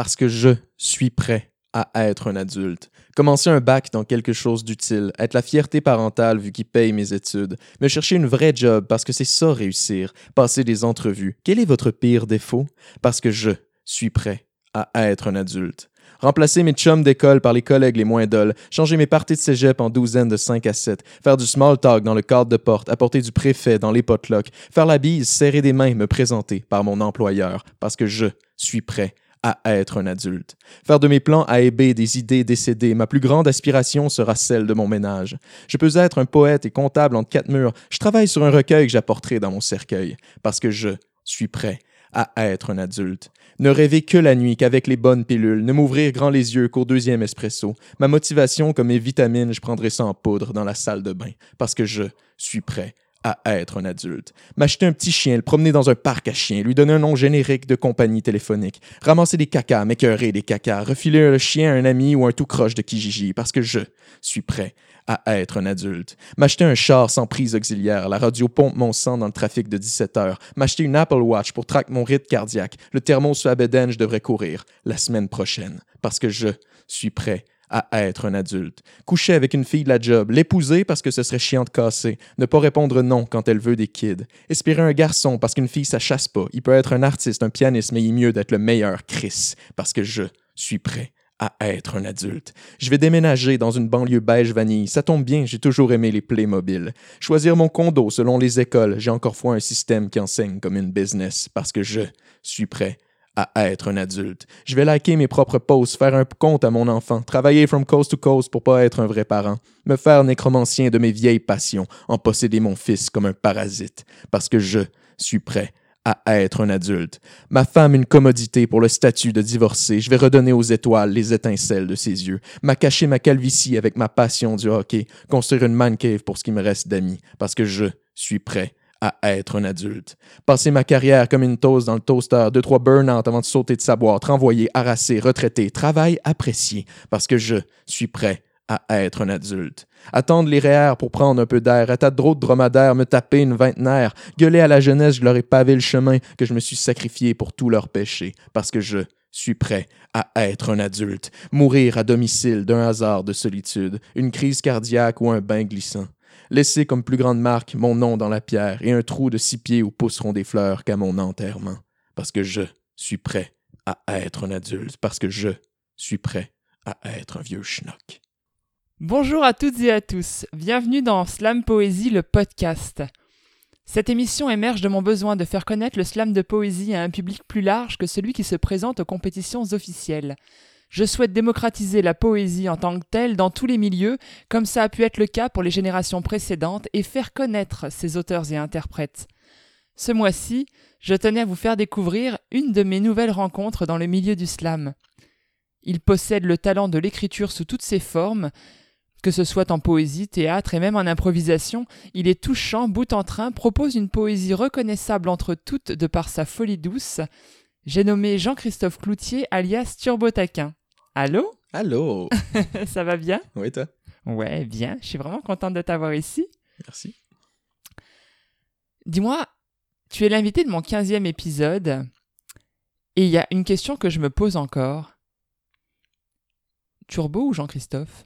parce que je suis prêt à être un adulte. Commencer un bac dans quelque chose d'utile, être la fierté parentale vu qu'il paye mes études, me chercher une vraie job parce que c'est ça réussir, passer des entrevues. Quel est votre pire défaut? Parce que je suis prêt à être un adulte. Remplacer mes chums d'école par les collègues les moins dulls, changer mes parties de cégep en douzaines de 5 à 7, faire du small talk dans le cadre de porte, apporter du préfet dans les potlucks, faire la bise, serrer des mains, me présenter par mon employeur, parce que je suis prêt à être un adulte. Faire de mes plans et B des idées décédées, ma plus grande aspiration sera celle de mon ménage. Je peux être un poète et comptable entre quatre murs, je travaille sur un recueil que j'apporterai dans mon cercueil, parce que je suis prêt à être un adulte. Ne rêver que la nuit, qu'avec les bonnes pilules, ne m'ouvrir grand les yeux qu'au deuxième espresso. Ma motivation, comme mes vitamines, je prendrai ça en poudre dans la salle de bain, parce que je suis prêt à être un adulte. M'acheter un petit chien, le promener dans un parc à chiens, lui donner un nom générique de compagnie téléphonique, ramasser des cacas, m'écœurer des cacas, refiler le chien à un ami ou un tout croche de Kijiji, parce que je suis prêt à être un adulte. M'acheter un char sans prise auxiliaire, la radio pompe mon sang dans le trafic de 17 heures. M'acheter une Apple Watch pour traquer mon rythme cardiaque. Le thermo sur Abeden, je devrais courir la semaine prochaine. Parce que je suis prêt à être un adulte. Coucher avec une fille de la job, l'épouser parce que ce serait chiant de casser, ne pas répondre non quand elle veut des kids, espérer un garçon parce qu'une fille ça chasse pas, il peut être un artiste, un pianiste, mais il est mieux d'être le meilleur Chris parce que je suis prêt à être un adulte. Je vais déménager dans une banlieue beige vanille. Ça tombe bien, j'ai toujours aimé les Playmobil. Choisir mon condo selon les écoles. J'ai encore fois un système qui enseigne comme une business parce que je suis prêt à être un adulte. Je vais liker mes propres posts, faire un compte à mon enfant, travailler from coast to coast pour pas être un vrai parent, me faire nécromancien de mes vieilles passions, en posséder mon fils comme un parasite, parce que je suis prêt à être un adulte. Ma femme une commodité pour le statut de divorcé. Je vais redonner aux étoiles les étincelles de ses yeux. M'a caché ma calvitie avec ma passion du hockey. Construire une man pour ce qui me reste d'amis. Parce que je suis prêt à être un adulte. Passer ma carrière comme une toast dans le toaster, deux, trois burn-out avant de sauter de sa boîte, renvoyer, harasser, retraiter, travail apprécié, parce que je suis prêt à être un adulte. Attendre les REER pour prendre un peu d'air, être à trop de dromadaires, me taper une vingtenaire, gueuler à la jeunesse, je leur ai pavé le chemin que je me suis sacrifié pour tous leurs péchés, parce que je suis prêt à être un adulte, mourir à domicile d'un hasard de solitude, une crise cardiaque ou un bain glissant. Laisser comme plus grande marque mon nom dans la pierre et un trou de six pieds où pousseront des fleurs qu'à mon enterrement, parce que je suis prêt à être un adulte, parce que je suis prêt à être un vieux schnock. Bonjour à toutes et à tous, bienvenue dans Slam Poésie, le podcast. Cette émission émerge de mon besoin de faire connaître le slam de poésie à un public plus large que celui qui se présente aux compétitions officielles. Je souhaite démocratiser la poésie en tant que telle dans tous les milieux, comme ça a pu être le cas pour les générations précédentes, et faire connaître ses auteurs et interprètes. Ce mois-ci, je tenais à vous faire découvrir une de mes nouvelles rencontres dans le milieu du slam. Il possède le talent de l'écriture sous toutes ses formes, que ce soit en poésie, théâtre et même en improvisation, il est touchant, bout en train, propose une poésie reconnaissable entre toutes de par sa folie douce. J'ai nommé Jean-Christophe Cloutier alias Turbotaquin. Allô? Allô? Ça va bien? Oui, toi? Ouais, bien. Je suis vraiment contente de t'avoir ici. Merci. Dis-moi, tu es l'invité de mon 15e épisode et il y a une question que je me pose encore. Turbo ou Jean-Christophe?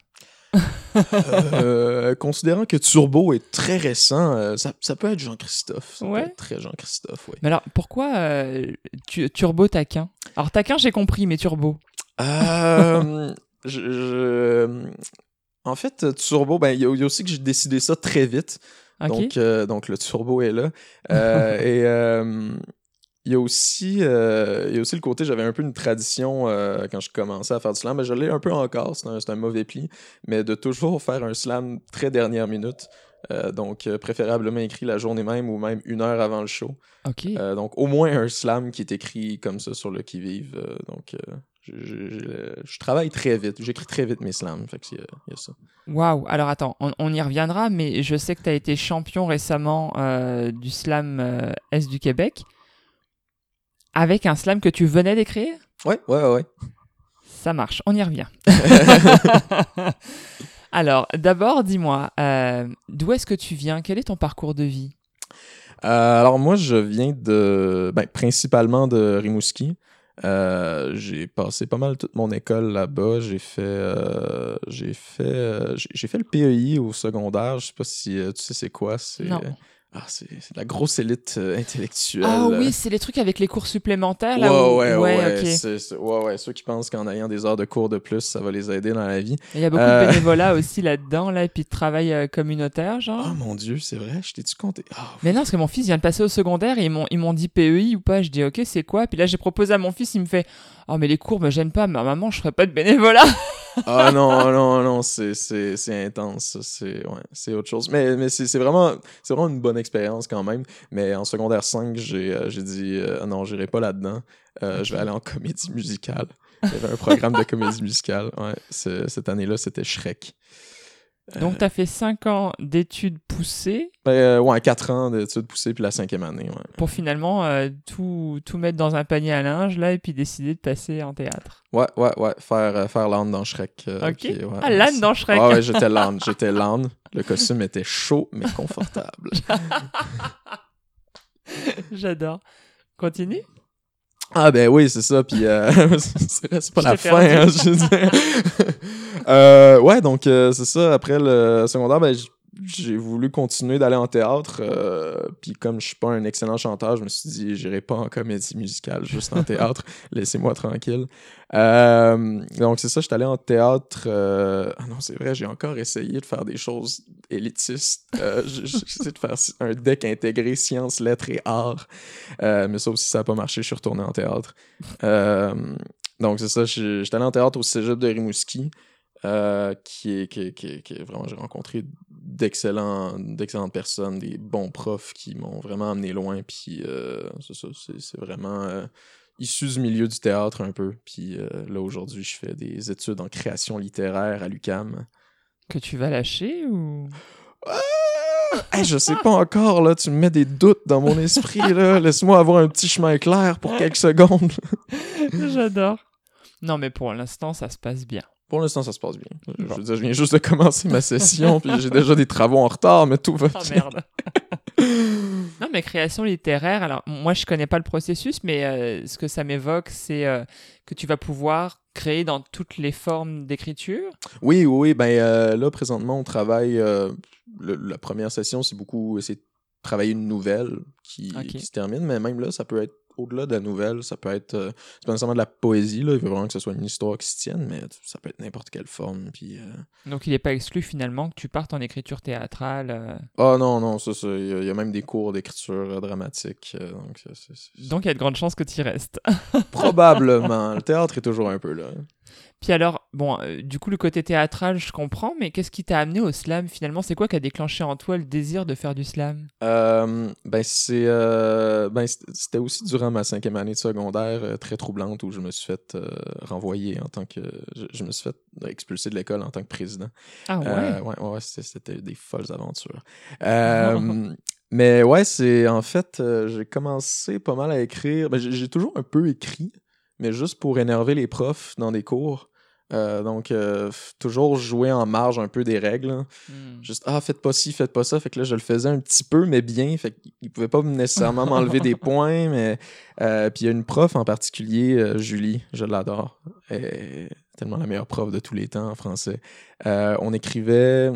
Euh, considérant que Turbo est très récent, euh, ça, ça peut être Jean-Christophe. Ouais. très Jean-Christophe, oui. Mais alors, pourquoi euh, tu- Turbo Taquin? Alors, Taquin, j'ai compris, mais Turbo? Euh, je, je- En fait, Turbo, ben, il y, a aussi que j'ai décidé ça très vite. Donc, euh, donc, le Turbo est là. Euh, et il y a aussi euh, il y a aussi le côté, j'avais un peu une tradition euh, quand je commençais à faire du slam, mais je l'ai un peu encore, c'est un, c'est un mauvais pli, mais de toujours faire un slam très dernière minute. Euh, donc, préférablement écrit la journée même ou même une heure avant le show. Donc, au moins un slam qui est écrit comme ça sur le qui-vive. donc, je, je- je- je travaille très vite. J'écris très vite mes slams. Fait euh, il y a ça. Waouh. Alors, attends, on, on y reviendra, mais je sais que tu as été champion récemment euh, du slam euh, Est du Québec avec un slam que tu venais d'écrire? Ouais, ouais, ouais, ouais. Ça marche, on y revient. Alors, d'abord, dis-moi, euh, d'où est-ce que tu viens? Quel est ton parcours de vie? Alors moi, je viens de, ben, principalement de Rimouski. Euh, j'ai passé pas mal toute mon école là-bas. J'ai fait, euh, j'ai fait, euh, j'ai fait le PEI au secondaire. Je sais pas si tu sais c'est quoi. C'est. Ah, c'est de la grosse élite euh, intellectuelle. Ah oui, c'est les trucs avec les cours supplémentaires, Ouais, là où- ouais, ouais, c'est- ouais, ouais, ceux qui pensent qu'en ayant des heures de cours de plus, ça va les aider dans la vie. Il y a beaucoup Euh. de bénévolat aussi là-dedans, là, et puis de travail euh, communautaire, genre. Oh mon dieu, c'est vrai, je t'ai-tu compté? Ah, Mais non, parce que mon fils vient de passer au secondaire et ils m'ont, ils m'ont dit PEI ou pas. Je dis ok, c'est quoi? Puis là, j'ai proposé à mon fils, il me fait Oh, mais les cours me gênent pas, ma maman, je ferai pas de bénévolat. Ah non, non, non, c'est, c'est, c'est intense, c'est, ouais, c'est autre chose. Mais, mais c'est, c'est vraiment, c'est vraiment une bonne expérience quand même. Mais en secondaire 5, j'ai, euh, j'ai dit euh, non, j'irai pas là-dedans. Euh, Je vais aller en comédie musicale. Il y avait un programme de comédie musicale. Ouais, c'est- cette année-là, c'était Shrek. Donc, t'as fait 5 ans d'études poussées Ben, euh, ouais, 4 ans d'études poussées, puis la cinquième année. Ouais. pour finalement euh, tout, tout mettre dans un panier à linge, là, et puis décider de passer en théâtre. Ouais, ouais, ouais, faire, euh, faire l'âne dans Shrek. euh, Ok. ouais, Ah, l'âne dans Shrek. Ah ouais, j'étais l'âne, j'étais l'âne. Le costume était chaud, mais confortable. J'adore. Continue. Ah ben oui, c'est ça, puis euh, c'est pas Je la fin, hein, je veux dire. Euh, ouais, donc euh, c'est ça, après le secondaire, ben, j- j'ai voulu continuer d'aller en théâtre, euh, puis comme je suis pas un excellent chanteur, je me suis dit, j'irai pas en comédie musicale, juste en théâtre, laissez-moi tranquille. Euh, donc c'est ça, je suis allé en théâtre, euh, ah non, c'est vrai, j'ai encore essayé de faire des choses élitistes, j- j- j'ai essayé de faire un deck intégré sciences, lettres et arts, mais ça aussi, ça n'a pas marché, je suis retourné en théâtre. Donc, c'est ça, je- j'étais allé en théâtre au cégep de Rimouski, euh, qui, est, qui, est- qui est- qui est vraiment, j'ai rencontré d'excellentes personnes, des bons profs qui m'ont vraiment amené loin, puis euh, c'est ça, c'est, c'est vraiment euh, issu du milieu du théâtre un peu. Puis euh, là, aujourd'hui, je fais des études en création littéraire à l'UCAM. Que tu vas lâcher ou? Hey, je sais pas encore, là, tu me mets des doutes dans mon esprit, là. Laisse-moi avoir un petit chemin clair pour quelques secondes. J'adore. Non, mais pour l'instant, ça se passe bien. Pour l'instant, ça se passe bien. Je Bon. veux dire, je viens juste de commencer ma session, puis j'ai déjà des travaux en retard, mais tout va Ah bien. merde. non, mais création littéraire, alors moi je connais pas le processus, mais euh, ce que ça m'évoque, c'est euh, que tu vas pouvoir créer dans toutes les formes d'écriture. Oui, oui, oui. Ben euh, là, présentement, on travaille. le- la première session, c'est beaucoup. C'est travailler une nouvelle qui se termine, mais même là, ça peut être au-delà de la nouvelle. Ça peut être. euh, c'est pas nécessairement de la poésie, là. Il veut vraiment que ce soit une histoire qui se tienne, mais ça peut être n'importe quelle forme. Puis. euh, Donc il n'est pas exclu finalement que tu partes en écriture théâtrale. euh. Ah non, non, ça, ça. Il y, a- il y a même des cours d'écriture dramatique. Donc il y a de grandes chances que tu y restes. Probablement. Le théâtre est toujours un peu là. Puis alors, bon, euh, du coup le côté théâtral, je comprends, mais qu'est-ce qui t'a amené au slam finalement? C'est quoi qui a déclenché en toi le désir de faire du slam? Euh, ben c'est euh, ben c'était aussi durant ma cinquième année de secondaire très troublante où je me suis fait renvoyer en tant que je, je me suis fait expulser de l'école en tant que président. Ah ouais? Ouais, ouais, ouais, c'était, des folles aventures. Mais ouais, c'est en fait j'ai commencé pas mal à écrire. Ben, j'ai toujours un peu écrit, mais juste pour énerver les profs dans des cours. Euh, donc euh, toujours jouer en marge un peu des règles. hein. Hmm. Juste, ah, faites pas ci, faites pas ça. Fait que là, je le faisais un petit peu, mais bien. Fait qu'il pouvait pas nécessairement m'enlever des points. Mais euh, puis il y a une prof en particulier, Julie, je l'adore. Elle est tellement la meilleure prof de tous les temps en français. On écrivait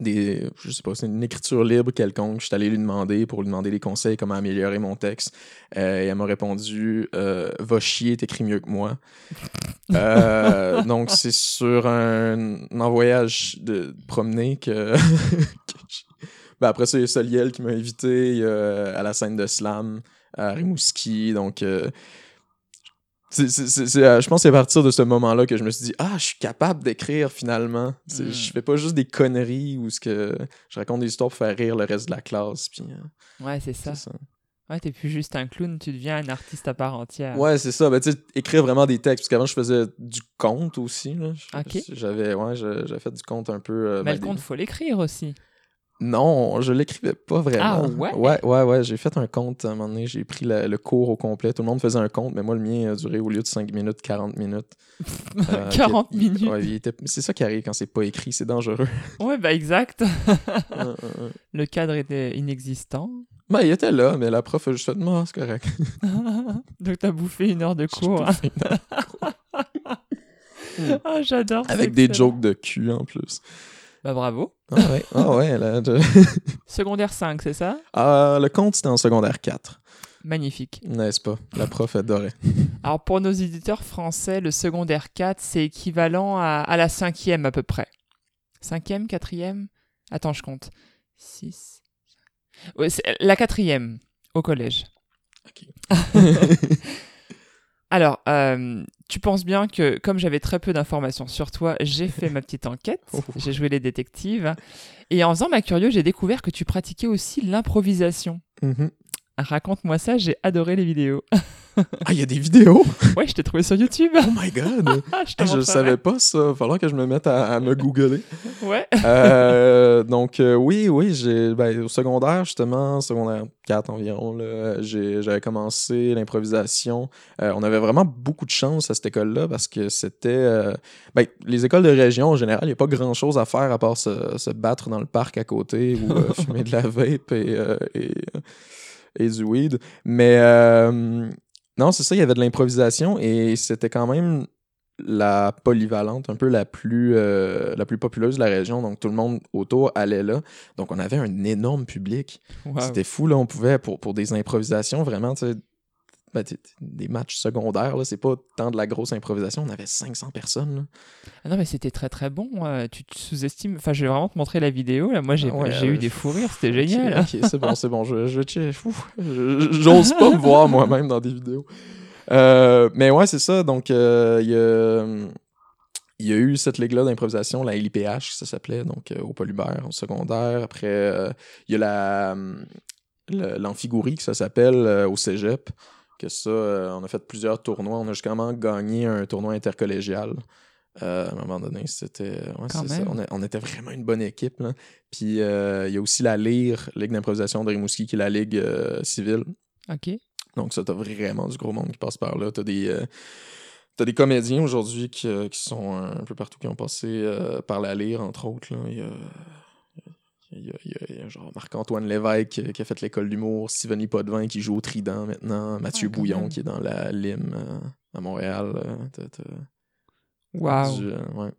des, je sais pas, c'est une écriture libre quelconque. Je suis allé lui demander pour lui demander des conseils, comment améliorer mon texte. Euh, et elle m'a répondu, euh, va chier, t'écris mieux que moi. Euh, donc, c'est sur un, un voyage de promener que. Ben, après ça, il y a Soliel qui m'a invité à la scène de slam à Rimouski. Donc, c'est, euh, je pense que c'est à partir de ce moment-là que je me suis dit Ah, je suis capable d'écrire finalement. Mm. Je fais pas juste des conneries ou ce que je raconte des histoires pour faire rire le reste de la classe. Puis, euh, Ouais, c'est ça. Ouais, t'es plus juste un clown, tu deviens un artiste à part entière. Ouais, c'est ça. Ben, tu écrire vraiment des textes. Parce qu'avant, je faisais du conte aussi. J'avais ouais, je- j'avais fait du conte un peu. euh, Mais ben, le conte, faut l'écrire aussi. Non, je l'écrivais pas vraiment. Ah, ouais? Ouais, ouais, ouais. J'ai fait un conte à un moment donné. J'ai pris la- le cours au complet. Tout le monde faisait un conte, mais moi, le mien a duré au lieu de 5 minutes, 40 minutes. Euh, 40 il- minutes. ouais, il était- C'est ça qui arrive quand c'est pas écrit. C'est dangereux. Ouais, bah exact. Euh, euh, euh. Le cadre était inexistant. Ben, il était là, mais la prof a juste fait, non, c'est correct. Donc t'as bouffé une heure de cours. bouffé une heure. Ah, j'adore. Avec des excellent. jokes de cul en plus. Bah bravo. Ah ouais, ah ouais. là, je- Secondaire 5, c'est ça? Ah, le compte, c'était en secondaire 4, Magnifique. n'est-ce pas? La prof adorait. Alors pour nos éditeurs français, le secondaire 4, c'est équivalent à, à la cinquième à peu près. Cinquième, quatrième? Attends, je compte. 6. Ouais, la quatrième au collège. Ok. Alors, euh, tu penses bien que comme j'avais très peu d'informations sur toi, j'ai fait ma petite enquête, Oh. j'ai joué les détectives, et en faisant ma curieux, j'ai découvert que tu pratiquais aussi l'improvisation. Mhm. Raconte-moi ça, j'ai adoré les vidéos. Ah, il y a des vidéos? ouais, je t'ai trouvé sur YouTube. Oh my god! Ah, je montrerai. savais pas ça. Falloir que je me mette à, à me googler. Ouais. Euh, donc, euh, oui, oui, j'ai, ben, au secondaire, justement, secondaire 4 environ, j'avais commencé l'improvisation. Euh, on avait vraiment beaucoup de chance à cette école-là parce que c'était. ben, les écoles de région, en général, il n'y a pas grand-chose à faire à part se, se battre dans le parc à côté ou fumer de la vape et, et, et du weed. Mais euh, non, c'est ça, il y avait de l'improvisation et c'était quand même la polyvalente, un peu la plus, euh, la plus populeuse de la région. Donc, tout le monde autour allait là. Donc, on avait un énorme public. Wow. C'était fou, là. On pouvait, pour, pour des improvisations, vraiment, tu sais, ben, des matchs secondaires, là, c'est pas tant de la grosse improvisation. On avait 500 personnes, là. Ah non, mais c'était très très bon. euh, tu te sous-estimes. Enfin, je vais vraiment te montrer la vidéo. Là. Moi, j'ai Ah ouais, j'ai euh, eu des fous rires. C'était génial. Ok, c'est bon, c'est bon. Je, je, je- j'ose pas me voir moi-même dans des vidéos. Euh, mais ouais, c'est ça. Donc, euh, il y a. Il y a eu cette ligue-là d'improvisation, la LIPH, ça s'appelait, donc euh, au Polybert, au secondaire. Après, euh, il y a la, hum, le- l'amphigourie, que ça s'appelle, euh, au cégep. Que ça, euh, on a fait plusieurs tournois. On a justement gagné un tournoi intercollégial. Euh, à un moment donné, c'était. ouais, ça. On, a- on était vraiment une bonne équipe. Là. Puis euh, il y a aussi la LIRE, Ligue d'improvisation de Rimouski, qui est la ligue civile. Ok. Donc ça, t'as vraiment du gros monde qui passe par là. T'as des, t'as des comédiens aujourd'hui qui, qui sont un peu partout, qui ont passé par la lyre, entre autres. là. Il y a, il y a- il y genre Marc-Antoine Lévesque qui a fait l'école d'humour, Stephanie Potvin qui joue au Trident maintenant, Mathieu Ah, quand Bouillon qui est dans la Lime euh, à Montréal. euh, du, euh, ouais.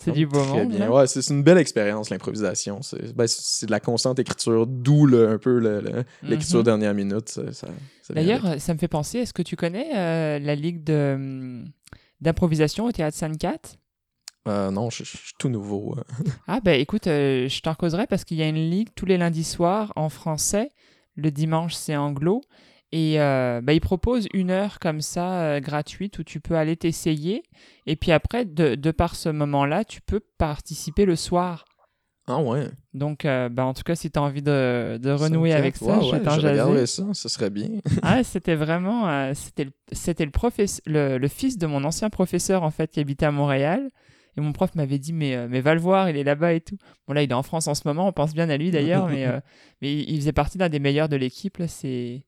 C'est du beau Très monde. bien. là. Ouais, c'est une belle expérience, l'improvisation. C'est ben, de la constante écriture, d'où un peu le- l'écriture dernière minute. ça- ça- ça vient D'ailleurs, ça me fait penser, est-ce que tu connais euh, la ligue hum, d'improvisation au Théâtre Sainte-Cat? Euh, non, je, suis tout nouveau. euh. Ah bah écoute, euh, je t'en causerai parce qu'il y a une ligue tous les lundis soirs en français. Le dimanche, c'est anglo. Et euh, bah, ils proposent une heure comme ça, gratuite, où tu peux aller t'essayer. Et puis après, de, de par ce moment-là, tu peux participer le soir. Ah ouais. Donc, euh, bah, en tout cas, si tu as envie de, de renouer avec ça, je ouais, je regarderais ça, ce serait bien. Ah, c'était vraiment. euh, c'était le, le fils de mon ancien professeur, en fait, qui habitait à Montréal. Et mon prof m'avait dit, mais, euh, mais va le voir, il est là-bas et tout. Bon, là, il est en France en ce moment, on pense bien à lui d'ailleurs, mais, euh, mais il faisait partie d'un des meilleurs de l'équipe. C'est.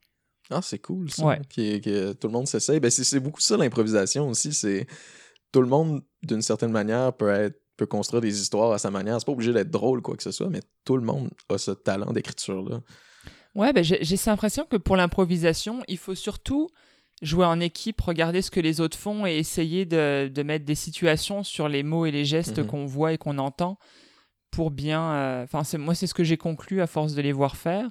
Ah, c'est cool ça. Ouais. Que, que tout le monde s'essaye. Ben, c'est beaucoup ça l'improvisation aussi. C'est tout le monde, d'une certaine manière, peut être peut construire des histoires à sa manière. C'est pas obligé d'être drôle, quoi que ce soit, mais tout le monde a ce talent d'écriture-là. Ouais, ben, j'ai j'ai cette impression que pour l'improvisation, il faut surtout jouer en équipe, regarder ce que les autres font et essayer de, de mettre des situations sur les mots et les gestes Mhm. qu'on voit et qu'on entend pour bien. euh, Enfin, c'est moi, c'est ce que j'ai conclu à force de les voir faire.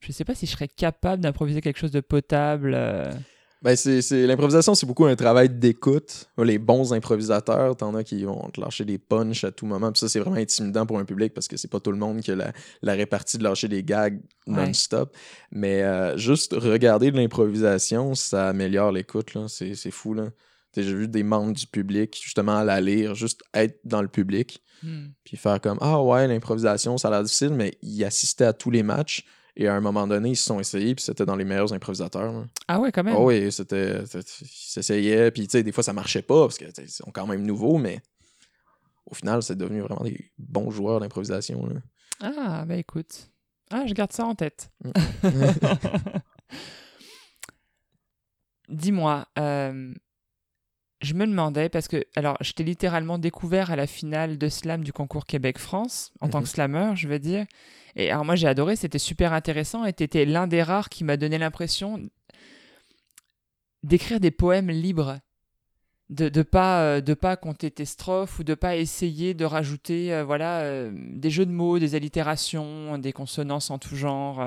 Je sais pas si je serais capable d'improviser quelque chose de potable. euh. Ben, c'est, c'est- L'improvisation, c'est beaucoup un travail d'écoute. Les bons improvisateurs, t'en as qui vont te lâcher des punchs à tout moment. Puis ça, c'est vraiment intimidant pour un public parce que c'est pas tout le monde qui a la, la répartie de lâcher des gags Ouais. non-stop. Mais euh, juste regarder de l'improvisation, ça améliore l'écoute. là. C'est, c'est fou. Là. J'ai vu des membres du public, justement, à la lire, juste être dans le public, Hmm. puis faire comme Ah ouais, l'improvisation, ça a l'air difficile, mais ils assistaient à tous les matchs. Et à un moment donné, ils se sont essayés, puis c'était dans les meilleurs improvisateurs. là. Ah ouais, quand même. Ah oui, c'était. c'était- Ils s'essayaient, puis tu sais, des fois ça marchait pas parce que tu sais, ils sont quand même nouveaux, mais au final, c'est devenu vraiment des bons joueurs d'improvisation. là. Ah, bah écoute. Ah, je garde ça en tête. Dis-moi, euh, je me demandais, parce que, alors, je t'ai littéralement découvert à la finale de slam du concours Québec-France, en tant Mhm. que slammer, je veux dire. Et alors, moi, j'ai adoré, c'était super intéressant, et t'étais l'un des rares qui m'a donné l'impression d'écrire des poèmes libres. De, de pas euh, de pas compter tes strophes ou de pas essayer de rajouter euh, voilà euh, des jeux de mots des allitérations des consonances en tout genre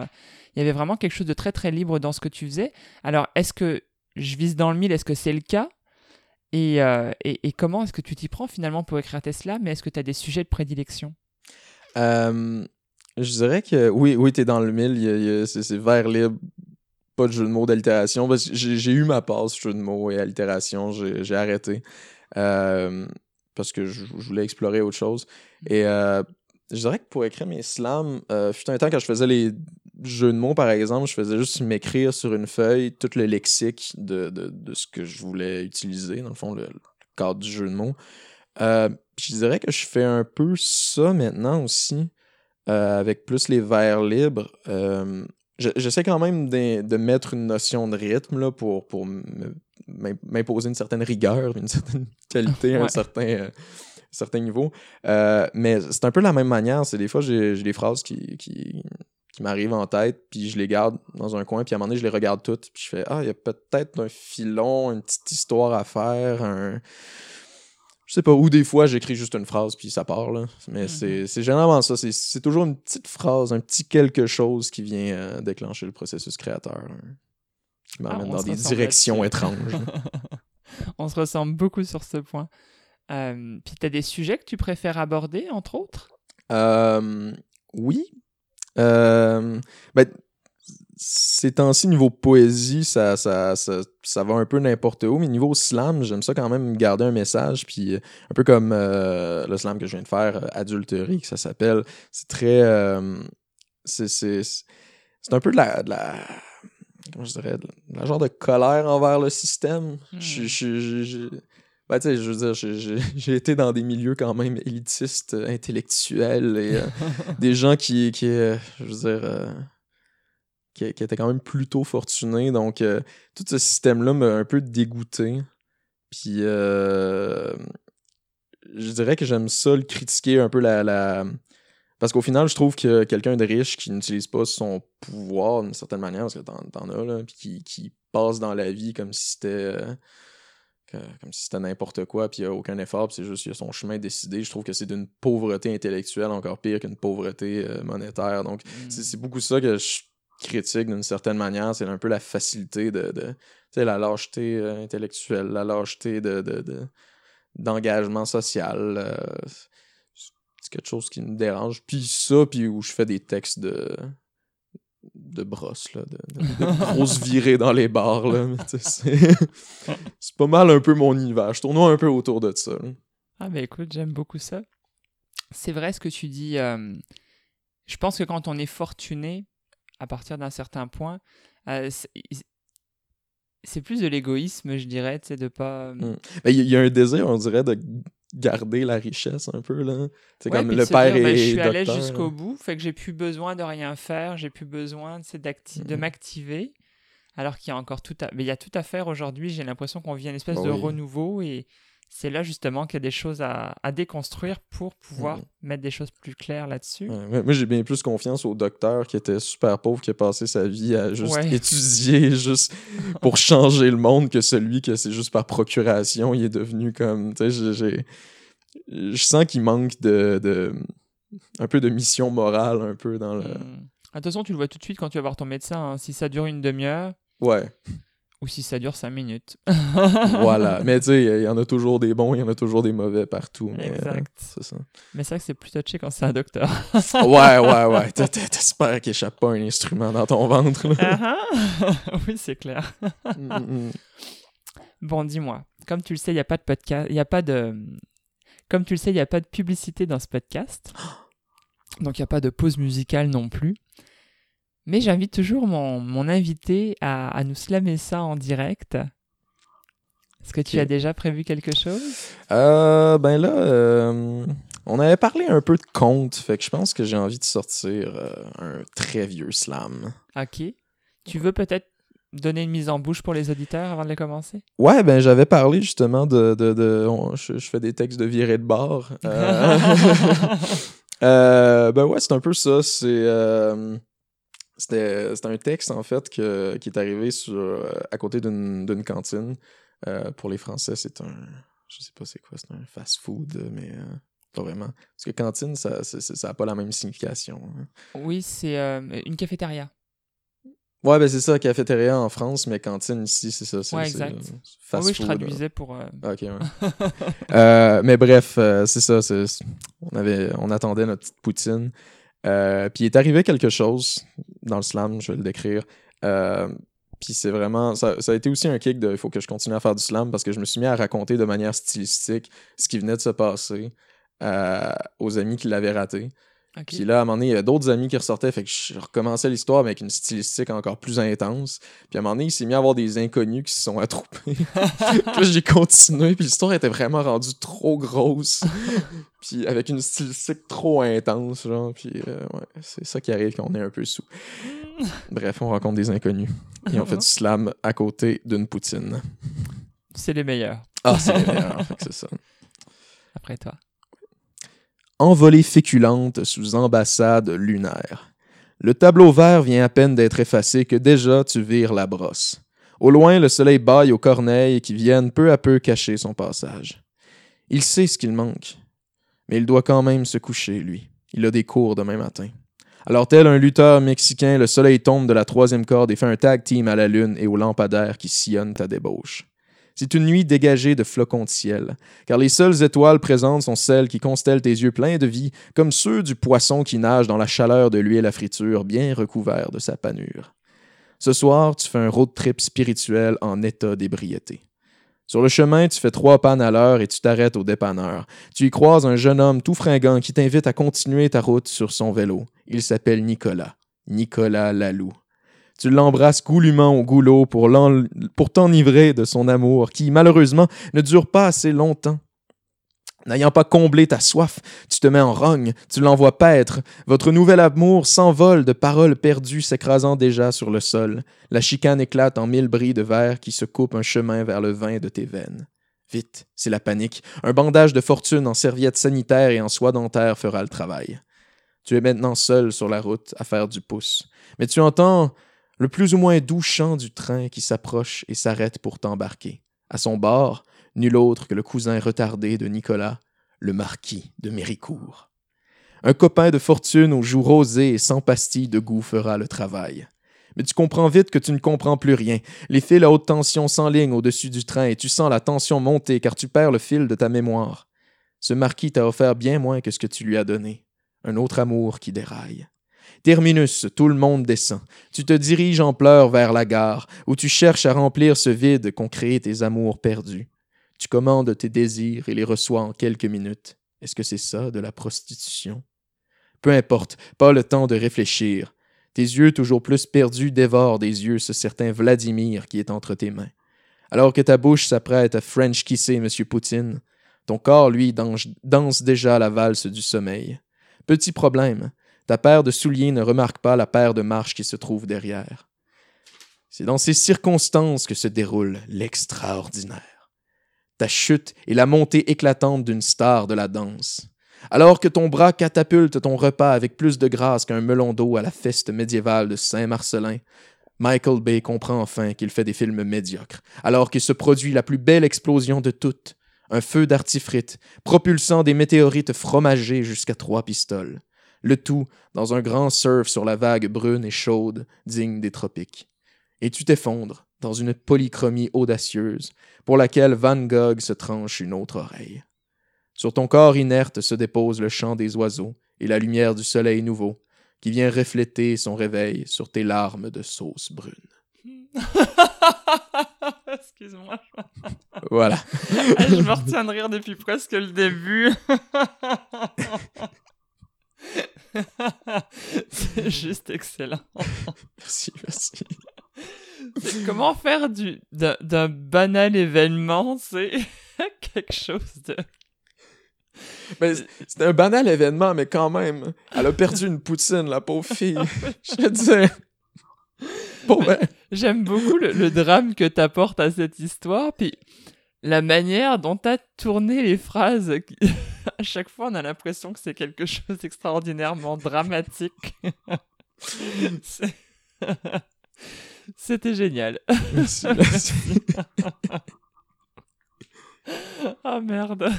il y avait vraiment quelque chose de très très libre dans ce que tu faisais alors est-ce que je vise dans le mille? Est-ce que c'est le cas? Et, euh, et, et comment est-ce que tu t'y prends finalement pour écrire tes slams mais est-ce que tu as des sujets de prédilection? Euh, je dirais que oui, oui, t'es dans le mille, c'est vers libre, pas de jeu de mots que J'ai eu ma passe jeu de mots et allitération, j'ai arrêté euh, parce que je, voulais explorer autre chose. Et je dirais que pour écrire mes slams, euh, fut un temps quand je faisais les jeux de mots, par exemple, je faisais juste m'écrire sur une feuille tout le lexique de, de, de ce que je voulais utiliser, dans le fond, le, le cadre du jeu de mots. Euh, je dirais que je fais un peu ça maintenant aussi, euh, avec plus les vers libres. Euh, je- J'essaie quand même de, de mettre une notion de rythme là, pour, pour m'imposer une certaine rigueur, une certaine qualité un certain, euh, certain niveau. Euh, mais c'est un peu la même manière. C'est des fois, j'ai des phrases qui, qui, qui m'arrivent en tête, puis je les garde dans un coin, puis à un moment donné, je les regarde toutes, puis je fais Ah, il y a peut-être un filon, une petite histoire à faire, un. Je sais pas, ou des fois, j'écris juste une phrase, puis ça part, là. Mais Mhm. c'est c'est généralement ça. C'est- toujours une petite phrase, un petit quelque chose qui vient euh, déclencher le processus créateur. qui m'amène Ah, on dans des directions étranges. on se ressemble beaucoup sur ce point euh, puis tu as des sujets que tu préfères aborder entre autres? Euh, oui. Euh, ben, ces temps-ci, niveau poésie, ça, ça, ça, ça va un peu n'importe où, mais niveau slam, j'aime ça quand même garder un message. Puis un peu comme le slam que je viens de faire, Adulterie, que ça s'appelle. C'est très. c'est, c'est, c'est un peu de la, de la. Comment je dirais de la genre de colère envers le système. Hmm. Je- je- je- je- ben, tu sais, je veux dire, j'ai- été dans des milieux quand même élitistes, euh, intellectuels et euh, des gens qui, qui euh, je veux dire, euh, qui, qui étaient quand même plutôt fortunés. Donc, tout ce système-là m'a un peu dégoûté. Puis, je dirais que j'aime ça le critiquer un peu la. la... Parce qu'au final, je trouve que quelqu'un de riche qui n'utilise pas son pouvoir d'une certaine manière, parce que t'en, t'en as, là, puis qui, qui passe dans la vie comme si c'était. Que- comme si c'était n'importe quoi, puis il n'y a aucun effort, puis c'est juste qu'il a son chemin décidé. Je trouve que c'est d'une pauvreté intellectuelle encore pire qu'une pauvreté euh, monétaire. Donc, c'est c'est beaucoup ça que je critique d'une certaine manière. C'est un peu la facilité de. de tu sais, la lâcheté euh, intellectuelle, la lâcheté de. de, de- d'engagement social. euh, c'est quelque chose qui me dérange. Puis ça, puis où je fais des textes de de brosse, là, de, de- de grosses virées dans les bars, là. C'est pas mal un peu mon univers. Je tourne un peu autour de ça. là. Ah bah écoute, j'aime beaucoup ça. C'est vrai ce que tu dis. euh, je pense que quand on est fortuné, à partir d'un certain point, euh, c'est- plus de l'égoïsme, je dirais, tu sais, de pas... Mm. Ben, Il y, il y a un désir, on dirait, de garder la richesse un peu, là. C'est Ouais, comme le père dire, ben, je suis allé jusqu'au bout, fait que j'ai plus besoin de rien faire, j'ai plus besoin de m'activer, alors qu'il y a encore tout à... Mais il y a tout à faire aujourd'hui, j'ai l'impression qu'on vit une espèce Bah de oui. renouveau, et c'est là justement qu'il y a des choses à, à déconstruire pour pouvoir Mhm. mettre des choses plus claires là-dessus. Ouais, moi- j'ai bien plus confiance au docteur qui était super pauvre, qui a passé sa vie à juste Ouais. étudier juste pour changer le monde que celui que c'est juste par procuration, il est devenu comme. Tu sais, je sens qu'il manque de, de. un peu de mission morale, un peu dans le. Hmm. Attention, tu le vois tout de suite quand tu vas voir ton médecin. hein. Si ça dure une demi-heure Ouais, ou si ça dure cinq minutes. voilà. Mais tu sais, il y en a toujours des bons, il y en a toujours des mauvais partout. Mais, euh, Exact. c'est ça. Mais c'est vrai que c'est plus touché quand c'est un docteur. Ouais, ouais, ouais. T'es- t'es- T'espères qu'il échappe pas un instrument dans ton ventre. là. Ah ah. oui, c'est clair. Mm. Bon, dis-moi, comme tu le sais, il n'y a pas de podcast, il a pas de... Comme tu le sais, il n'y a pas de publicité dans ce podcast. Donc, il n'y a pas de pause musicale non plus. Mais j'invite toujours mon, mon invité à, à nous slammer ça en direct. Est-ce que tu as déjà prévu quelque chose? Euh, ben là, euh, on avait parlé un peu de contes, fait que je pense que j'ai envie de sortir euh, un très vieux slam. Ok. Tu veux peut-être donner une mise en bouche pour les auditeurs avant de les commencer? Ouais, ben j'avais parlé justement de... de, de- on- je, je fais des textes de virée de bord. Euh, euh, ben ouais, c'est un peu ça. C'est... C'était un texte, en fait, que, qui est arrivé sur, euh, à côté d'une cantine. Euh, pour les Français, c'est un... Je sais pas c'est quoi, c'est un fast-food, mais euh, pas vraiment. Parce que cantine, ça c'est- c'est- ça a pas la même signification. hein. Oui, c'est euh, une cafétéria. Ouais, ben c'est ça, cafétéria en France, mais cantine ici, c'est ça. Ouais, exact. Oui, je food, traduisais pour... euh. Ok, ouais. Euh, mais bref, euh, c'est ça. on, avait, on attendait notre petite poutine. Euh, puis il est arrivé quelque chose dans le slam, je vais le décrire. Euh, puis c'est vraiment. Ça, ça a été aussi un kick de il faut que je continue à faire du slam parce que je me suis mis à raconter de manière stylistique ce qui venait de se passer euh, aux amis qui l'avaient raté. Puis là, à un moment donné, il y avait d'autres amis qui ressortaient, fait que je recommençais l'histoire avec une stylistique encore plus intense. Puis à un moment donné, il s'est mis à avoir des inconnus qui se sont attroupés. puis j'ai continué, puis l'histoire était vraiment rendue trop grosse. puis avec une stylistique trop intense, genre. Puis euh, ouais, c'est ça qui arrive quand on est un peu sous. Bref, on rencontre des inconnus. Et on fait du slam à côté d'une poutine. C'est les meilleurs, Ah, c'est les meilleurs, fait que c'est ça. après toi. Envolée féculente sous ambassade lunaire. Le tableau vert vient à peine d'être effacé que déjà tu vires la brosse. Au loin, le soleil baille aux corneilles qui viennent peu à peu cacher son passage. Il sait ce qu'il manque, mais il doit quand même se coucher, lui. Il a des cours demain matin. Alors, tel un lutteur mexicain, le soleil tombe de la troisième corde et fait un tag team à la lune et aux lampadaires qui sillonnent ta débauche. C'est une nuit dégagée de flocons de ciel, car les seules étoiles présentes sont celles qui constellent tes yeux pleins de vie, comme ceux du poisson qui nage dans la chaleur de l'huile à friture, bien recouvert de sa panure. Ce soir, tu fais un road trip spirituel en état d'ébriété. Sur le chemin, tu fais trois pannes à l'heure et tu t'arrêtes au dépanneur. Tu y croises un jeune homme tout fringant qui t'invite à continuer ta route sur son vélo. Il s'appelle Nicolas. Nicolas Lalou. Tu l'embrasses goulûment au goulot pour, t'enivrer de son amour qui, malheureusement, ne dure pas assez longtemps. N'ayant pas comblé ta soif, tu te mets en rogne, tu l'envoies paître. Votre nouvel amour s'envole de paroles perdues s'écrasant déjà sur le sol. La chicane éclate en mille bris de verre qui se coupent un chemin vers le vin de tes veines. Vite, c'est la panique. Un bandage de fortune en serviette sanitaire et en soie dentaire fera le travail. Tu es maintenant seul sur la route à faire du pouce. Mais tu entends le plus ou moins doux chant du train qui s'approche et s'arrête pour t'embarquer. À son bord, nul autre que le cousin retardé de Nicolas, le marquis de Méricourt. Un copain de fortune aux joues rosées et sans pastilles de goût fera le travail. Mais tu comprends vite que tu ne comprends plus rien. Les fils à haute tension s'enlignent au-dessus du train et tu sens la tension monter car tu perds le fil de ta mémoire. Ce marquis t'a offert bien moins que ce que tu lui as donné. Un autre amour qui déraille. Terminus, tout le monde descend. Tu te diriges en pleurs vers la gare, où tu cherches à remplir ce vide qu'ont créé tes amours perdus. Tu commandes tes désirs et les reçois en quelques minutes. Est-ce que c'est ça de la prostitution? Peu importe, pas le temps de réfléchir. Tes yeux toujours plus perdus dévorent des yeux ce certain Vladimir qui est entre tes mains. Alors que ta bouche s'apprête à French kisser M. Poutine, ton corps, lui, danse, danse déjà la valse du sommeil. Petit problème, ta paire de souliers ne remarque pas la paire de marches qui se trouve derrière. C'est dans ces circonstances que se déroule l'extraordinaire. Ta chute est la montée éclatante d'une star de la danse. Alors que ton bras catapulte ton repas avec plus de grâce qu'un melon d'eau à la feste médiévale de Saint-Marcelin, Michael Bay comprend enfin qu'il fait des films médiocres, alors qu'il se produit la plus belle explosion de toutes, un feu d'artifrite, propulsant des météorites fromagées jusqu'à trois pistoles. Le tout dans un grand surf sur la vague brune et chaude, digne des tropiques. Et tu t'effondres dans une polychromie audacieuse, pour laquelle Van Gogh se tranche une autre oreille. Sur ton corps inerte se dépose le chant des oiseaux et la lumière du soleil nouveau, qui vient refléter son réveil sur tes larmes de sauce brune. Excuse-moi. Voilà. je me retiens de rire depuis presque le début. C'est juste excellent. Merci, merci. Comment faire du d'un banal événement, c'est quelque chose de Mais c- c'était un banal événement, mais quand même, elle a perdu une poutine, la pauvre fille. Je te disais. Bon, ben, J'aime beaucoup le, le drame que t'apportes à cette histoire, puis la manière dont t'as tourné les phrases. à chaque fois, on a l'impression que c'est quelque chose d'extraordinairement dramatique. C'était génial. merci, merci. Ah merde.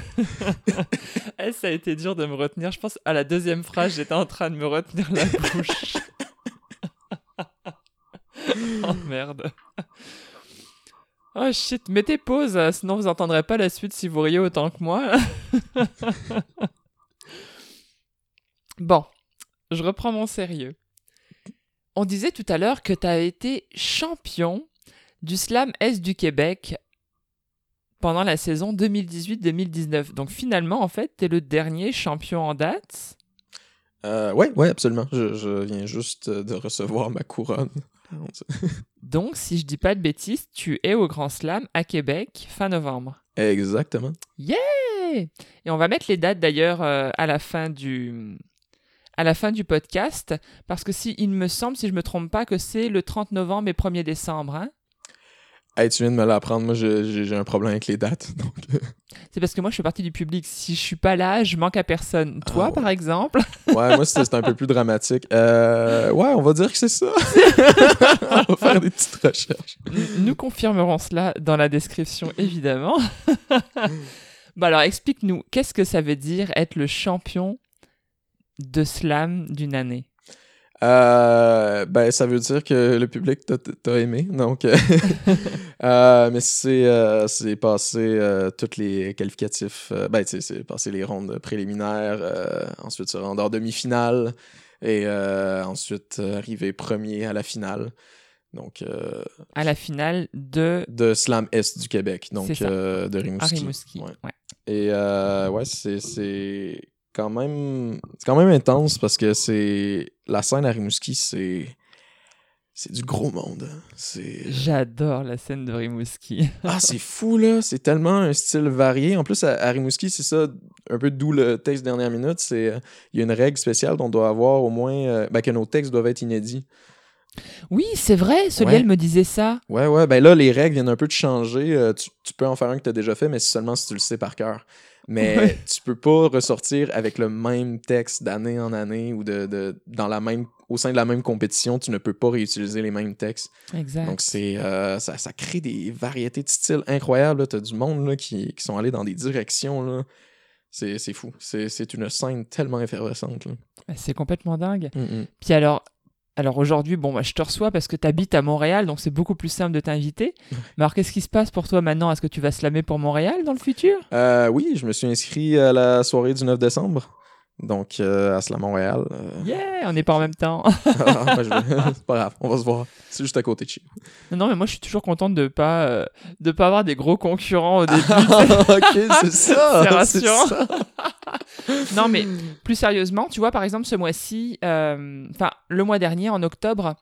Eh, ça a été dur de me retenir. Je pense à la deuxième phrase, j'étais en train de me retenir la bouche. oh merde. Oh shit, mettez pause, euh, sinon vous entendrez pas la suite si vous riez autant que moi. bon, je reprends mon sérieux. On disait tout à l'heure que tu as été champion du Slam Est du Québec pendant la saison 2018-2019. Donc finalement, en fait, tu es le dernier champion en date. Euh, ouais, ouais, absolument. Je, viens juste de recevoir ma couronne. Donc, si je dis pas de bêtises, tu es au Grand Slam à Québec fin novembre. Exactement. Et on va mettre les dates d'ailleurs euh, à la fin du à la fin du podcast parce que si il me semble si je me trompe pas que c'est le 30 novembre et 1er décembre hein. Hey, tu viens de me l'apprendre. Moi, j'ai un problème avec les dates. C'est parce que moi je fais partie du public. Si je suis pas là, je manque à personne. Toi Ah ouais. par exemple, ouais, moi, c'était un peu plus dramatique. Euh, ouais, on va dire que c'est ça. on va faire des petites recherches. Nous confirmerons cela dans la description évidemment. bon alors explique-nous, qu'est-ce que ça veut dire être le champion de slam d'une année? Euh, ben, ça veut dire que le public t'a- aimé. Donc, euh, euh, mais c'est euh, c'est passé tous les qualificatifs. ben, c'est passé les rondes préliminaires. ensuite, se rendre en demi-finale. Et ensuite, arriver premier à la finale. Donc, à la finale de de Slam Est du Québec. Donc, de Rimouski. Rimouski. Ouais. Ouais. Et ouais, c'est c'est quand même c'est quand même intense parce que c'est la scène à Rimouski, c'est c'est du gros monde. hein. C'est J'adore la scène de Rimouski. ah c'est fou là, c'est tellement un style varié. En plus à, à Rimouski, c'est ça un peu d'où le texte dernière minute, c'est euh, il y a une règle spéciale dont on doit avoir au moins euh, ben, que nos textes doivent être inédits. Oui, c'est vrai, Soliel Ouais. me disait ça. Ouais ouais, ben là les règles viennent un peu de changer, Euh, tu, tu peux en faire un que tu as déjà fait mais c'est seulement si tu le sais par cœur. Mais Ouais. tu peux pas ressortir avec le même texte d'année en année ou de, de dans la même au sein de la même compétition, tu ne peux pas réutiliser les mêmes textes. Exact. Donc c'est euh, ça, ça crée des variétés de styles incroyables. Tu as du monde là, qui, qui sont allés dans des directions. là. C'est fou. C'est une scène tellement effervescente. là. C'est complètement dingue. Mm. Puis alors, alors aujourd'hui, bon, bah, je te reçois parce que tu habites à Montréal, donc c'est beaucoup plus simple de t'inviter. Mais alors, qu'est-ce qui se passe pour toi maintenant? Est-ce que tu vas slammer pour Montréal dans le futur? Euh, oui, je me suis inscrit à la soirée du 9 décembre. Donc à Slam Montréal. euh, Yeah, on n'est pas en même temps. ah, ben, vais- c'est pas grave, on va se voir. C'est juste à côté de chez nous. non, mais moi, je suis toujours contente de pas euh, de pas avoir des gros concurrents au début. ok, c'est ça. C'est rassurant. ça. non, mais plus sérieusement, tu vois, par exemple, ce mois-ci, euh, enfin, le mois dernier, en octobre,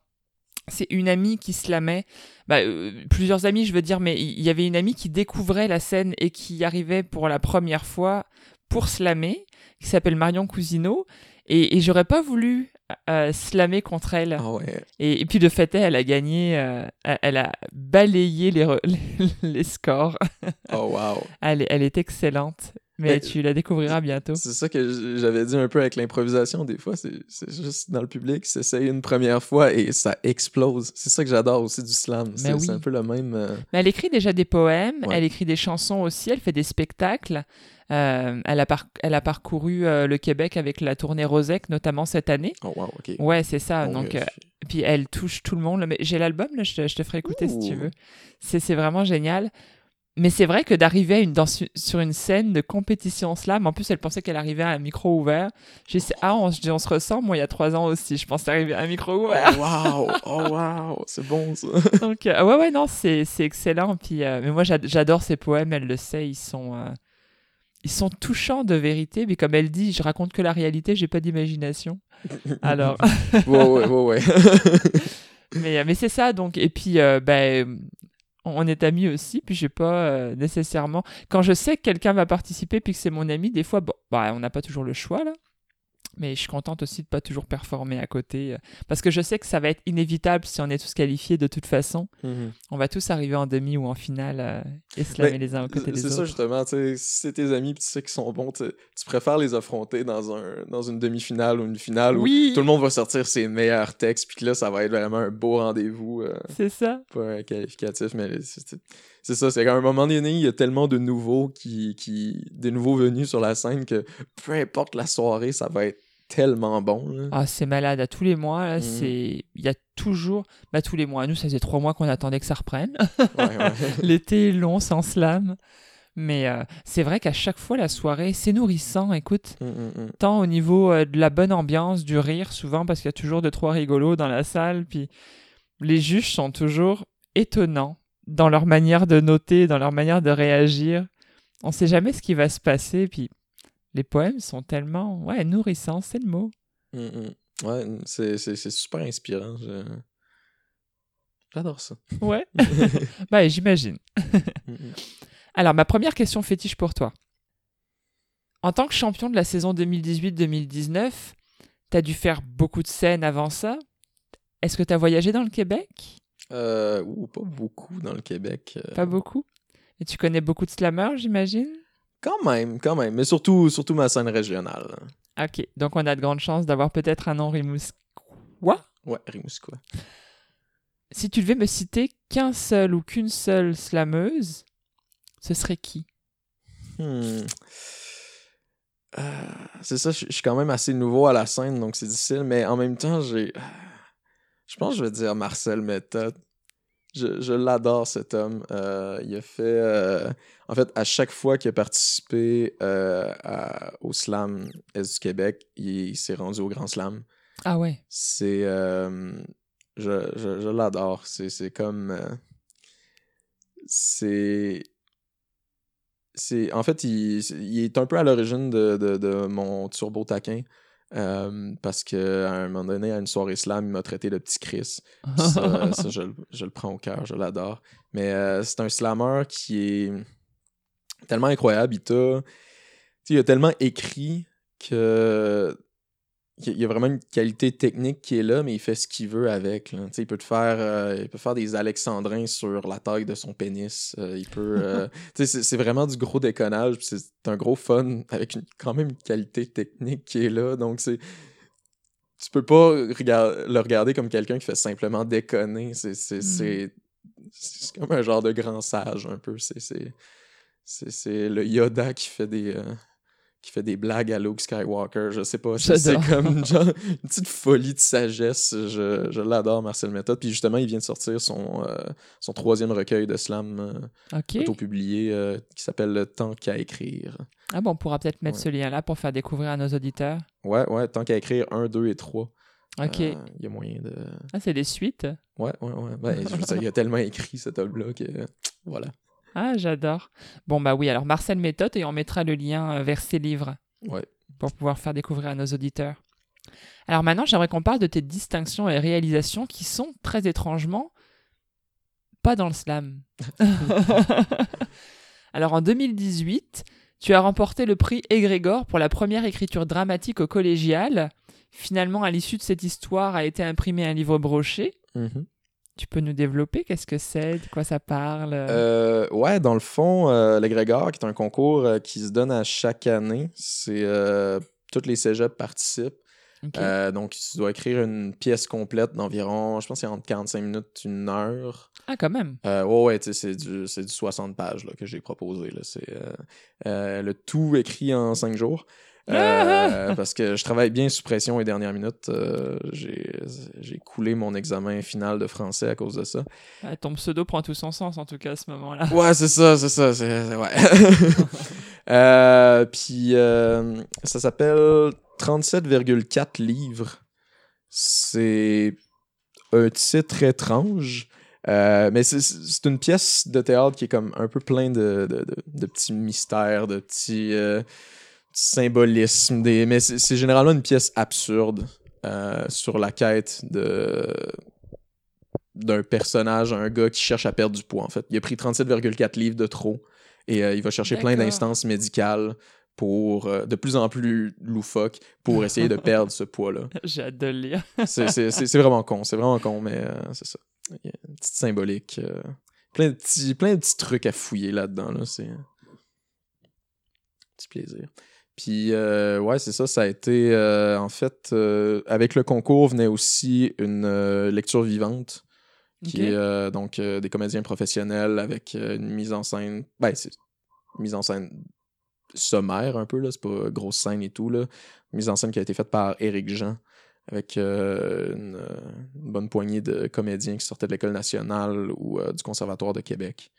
c'est une amie qui slamait, bah, euh, plusieurs amis, je veux dire, mais il y avait une amie qui découvrait la scène et qui arrivait pour la première fois pour slammer, qui s'appelle Marion Cousineau, et, et j'aurais pas voulu euh, slammer contre elle. Ah ouais. Et, et puis de fait, elle a gagné, euh, elle- a balayé les, les, les scores. Oh wow. Elle, elle est excellente, mais Mais- tu la découvriras bientôt. C'est ça que j'avais dit un peu avec l'improvisation. Des fois, c'est juste dans le public, s'essaye une première fois et ça explose. C'est ça que j'adore aussi du slam. C'est oui. un peu le même. euh, Mais elle écrit déjà des poèmes, Ouais. elle écrit des chansons aussi, elle fait des spectacles. Euh, elle, a par- elle a parcouru euh, le Québec avec la tournée Rosec, notamment cette année. Oh wow, ok. Ouais, c'est ça. Donc, euh, puis elle touche tout le monde. J'ai l'album, je te, je te ferai écouter si tu veux. C'est vraiment génial. Mais c'est vrai que d'arriver à une, dans, su- sur une scène de compétition slam, en plus elle pensait qu'elle arrivait à un micro ouvert. J'ai dit, ah, on, se ressemble, moi il y a trois ans aussi, je pensais arriver à un micro ouvert. Oh wow, oh wow, c'est bon ça. Donc, euh, ouais, ouais, non, c'est excellent. Puis, euh, mais moi, j'ad- j'adore ses poèmes, elle le sait, ils sont, euh, ils sont touchants de vérité. Mais comme elle dit, je raconte que la réalité, j'ai pas d'imagination. Alors, ouais, ouais, ouais, ouais. mais, mais c'est ça, donc. Et puis, ben, on est amis aussi, puis j'ai pas euh, nécessairement. Quand je sais que quelqu'un va participer, puis que c'est mon ami, des fois, bon, bah, on n'a pas toujours le choix, là. Mais je suis contente aussi de pas toujours performer à côté. euh, Parce que je sais que ça va être inévitable si on est tous qualifiés de toute façon. On va tous arriver en demi ou en finale euh, et se laver les uns aux côtés des C'est autres. ça, justement. Si c'est tes amis tu sais qu'ils sont bons, tu préfères les affronter dans, un, dans une demi-finale ou une finale où Oui, tout le monde va sortir ses meilleurs textes, puis que là, ça va être vraiment un beau rendez-vous. euh, c'est ça. pas un qualificatif, mais c'est ça. C'est qu'à un moment donné, il y a tellement de nouveaux qui, qui. des nouveaux venus sur la scène que peu importe la soirée, ça va être tellement bon. là. Ah, c'est malade. À tous les mois, là, Mhm. c'est... il y a toujours... Bah, tous les mois. Nous, ça faisait trois mois qu'on attendait que ça reprenne. Ouais, ouais. L'été est long sans slam. Mais euh, c'est vrai qu'à chaque fois, la soirée, c'est nourrissant, écoute. Mm, mm, mm. Tant au niveau euh, de la bonne ambiance, du rire, souvent, parce qu'il y a toujours deux, trois rigolos dans la salle. Puis les juges sont toujours étonnants dans leur manière de noter, dans leur manière de réagir. On sait jamais ce qui va se passer. Puis les poèmes sont tellement ouais, nourrissants, c'est le mot. Mm, mm. Ouais, c'est super inspirant. je- J'adore ça. Ouais. bah, j'imagine. Mm. Alors, ma première question fétiche pour toi. En tant que champion de la saison 2018-2019, t'as dû faire beaucoup de scènes avant ça. Est-ce que t'as voyagé dans le Québec? Euh, ouh, pas beaucoup dans le Québec. euh. Pas beaucoup? Et tu connais beaucoup de slammers, j'imagine? Quand même, quand même. Mais surtout, surtout ma scène régionale. Ok, donc on a de grandes chances d'avoir peut-être un nom Rimouskois? Ouais, Rimouskois. Si tu devais me citer qu'un seul ou qu'une seule slameuse, ce serait qui? Hmm. Euh, c'est ça, je suis quand même assez nouveau à la scène, donc c'est difficile, mais en même temps, j'ai. Je pense que je vais dire Marcel Méthode. Je, je l'adore, cet homme. Euh, il a fait. euh, En fait, à chaque fois qu'il a participé euh, à- au Slam Est du Québec, il, s'est rendu au Grand Slam. Ah ouais. C'est. je je, je l'adore. C'est c'est comme. c'est. C'est. En fait, il, il est un peu à l'origine de, de, de mon turbo taquin. Euh, parce que à un moment donné, à une soirée slam, il m'a traité de petit Chris. Ça, ça, je, le- je le prends au cœur, je l'adore. Mais euh, c'est un slammer qui est tellement incroyable. Il sais, Il a tellement écrit que. Qu'il y a vraiment une qualité technique qui est là, mais il fait ce qu'il veut avec. là. Il peut te faire, euh, il peut faire des alexandrins sur la taille de son pénis. Euh, il peut, euh, c'est vraiment du gros déconnage. C'est un gros fun avec une- quand même une qualité technique qui est là. Donc c'est, tu peux pas regard- le regarder comme quelqu'un qui fait simplement déconner. C'est c'est- Mm. comme un genre de grand sage un peu. C'est c'est- c'est c'est le Yoda qui fait des qui fait des blagues à Luke Skywalker. Je sais pas. C'est comme genre, une petite folie de sagesse. Je, je l'adore, Marcel Méthode. Puis justement, il vient de sortir son, euh, son troisième recueil de slam euh, Ok. auto-publié euh, qui s'appelle Le temps qu'à écrire. Ah bon, on pourra peut-être mettre Ouais. ce lien-là pour faire découvrir à nos auditeurs. Ouais, ouais, tant qu'à écrire 1, 2 et 3. Ok. Il y a moyen de. Ah, c'est des suites. Ouais, ouais, ouais. Ben, je veux dire, il a tellement écrit cet homme-là que. Voilà. Ah, j'adore. Bon, bah oui, alors Marcel Méthode, et on mettra le lien euh, vers ses livres Ouais. pour pouvoir faire découvrir à nos auditeurs. Alors maintenant, j'aimerais qu'on parle de tes distinctions et réalisations qui sont très étrangement pas dans le slam. alors en 2018, tu as remporté le prix Égrégore pour la première écriture dramatique au collégial. Finalement, à l'issue de cette histoire, a été imprimé un livre broché. Mhm. Tu peux nous développer? Qu'est-ce que c'est? De quoi ça parle? Euh, ouais, dans le fond, euh, l'Égrégore, qui est un concours euh, qui se donne à chaque année, c'est euh, tous les cégeps participent. Euh, donc, tu dois écrire une pièce complète d'environ, je pense, c'est entre 45 minutes, une heure. Ah, quand même. Euh, ouais, ouais, c'est du, du 60 pages là, que j'ai proposé. là. C'est le tout écrit en 5 jours. Euh, parce que je travaille bien sous pression les dernières minutes. Euh, j'ai coulé mon examen final de français à cause de ça. Ah, ton pseudo prend tout son sens en tout cas à ce moment-là. Ouais, c'est ça, c'est ça. ouais. Euh, Puis ça s'appelle 37,4 livres. C'est un titre étrange. Euh, mais c'est- c'est une pièce de théâtre qui est comme un peu plein de, de, de- de petits mystères, de petits, euh, petits symbolismes. Des... Mais c'est généralement une pièce absurde euh, sur la quête de d'un personnage, un gars qui cherche à perdre du poids, en fait. Il a pris 37,4 livres de trop et euh, il va chercher plein d'instances médicales pour euh, de plus en plus loufoque pour essayer de perdre ce poids-là. J'ai hâte de le lire. C'est- vraiment con, c'est vraiment con, mais euh, c'est ça. Il y a une petite symbolique. plein, de petits, plein de petits trucs à fouiller là-dedans. Là, c'est un petit plaisir. Puis, euh, ouais, c'est ça, ça a été. euh, en fait, euh, avec le concours venait aussi une lecture vivante, qui est donc des comédiens professionnels avec une mise en scène. Ben, c'est une mise en scène sommaire un peu, là, c'est pas grosse scène et tout, là. Une mise en scène qui a été faite par Éric Jean avec une, une bonne poignée de comédiens qui sortaient de l'École nationale ou du Conservatoire de Québec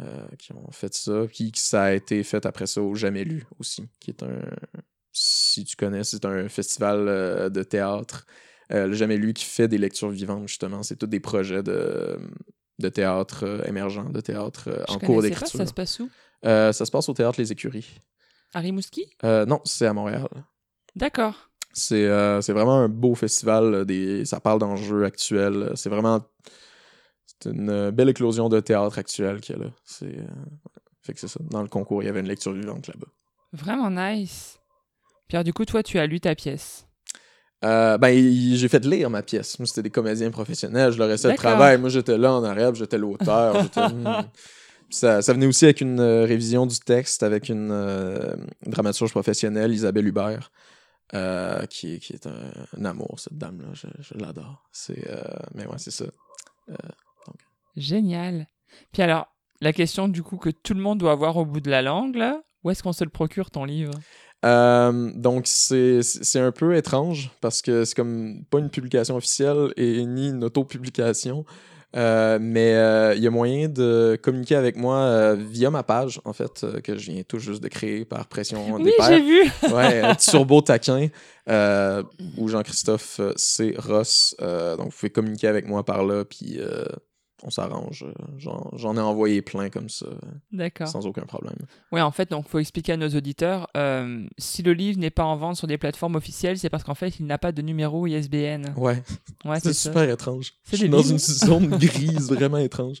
euh, qui ont fait ça. Puis que ça a été fait après ça au Jamais Lu aussi, qui est un. Si tu connais, c'est un festival euh, de théâtre. Euh, le Jamais Lu qui fait des lectures vivantes, justement. C'est tous des projets de, de théâtre émergent, de théâtre en cours d'écriture. ça se passe où? Ça se passe au théâtre Les Écuries. À Rimouski? Non, c'est à Montréal. D'accord. C'est euh, vraiment un beau festival. Des, ça parle d'enjeux actuels. C'est vraiment. C'est une euh, belle éclosion de théâtre actuel qu'il y a là. C'est, euh, fait que c'est ça. Dans le concours, il y avait une lecture vivante là-bas. Vraiment nice. Pierre, du coup, toi, tu as lu ta pièce. Euh, ben, j'ai fait lire ma pièce. Moi, c'était des comédiens professionnels. Je leur ai fait le travail. Moi, j'étais là en arrière, j'étais l'auteur. j'étais, hmm. Ça, ça venait aussi avec une euh, révision du texte, avec une, euh, dramaturge professionnelle, Isabelle Hubert, qui, qui est un, un amour, cette dame-là. Je, je l'adore. C'est, mais ouais, c'est ça. Génial. Puis alors, la question du coup que tout le monde doit avoir au bout de la langue, là, où est-ce qu'on se le procure ton livre? Euh, donc, c'est un peu étrange parce que c'est comme pas une publication officielle et ni une auto-publication. Euh, mais euh, il y a moyen de communiquer avec moi euh, via ma page, en fait, que je viens tout juste de créer par pression des Oui, j'ai pairs. vu. Ouais, turbo taquin, où Jean-Christophe C. Ross. donc, vous pouvez communiquer avec moi par là, puis on s'arrange. J'en ai envoyé plein comme ça, D'accord. sans aucun problème. Oui, en fait, donc faut expliquer à nos auditeurs, euh, si le livre n'est pas en vente sur des plateformes officielles, c'est parce qu'en fait, il n'a pas de numéro ISBN. Ouais. Ouais, C'est ça. super étrange. C'est Je suis dans livres. une zone grise vraiment étrange.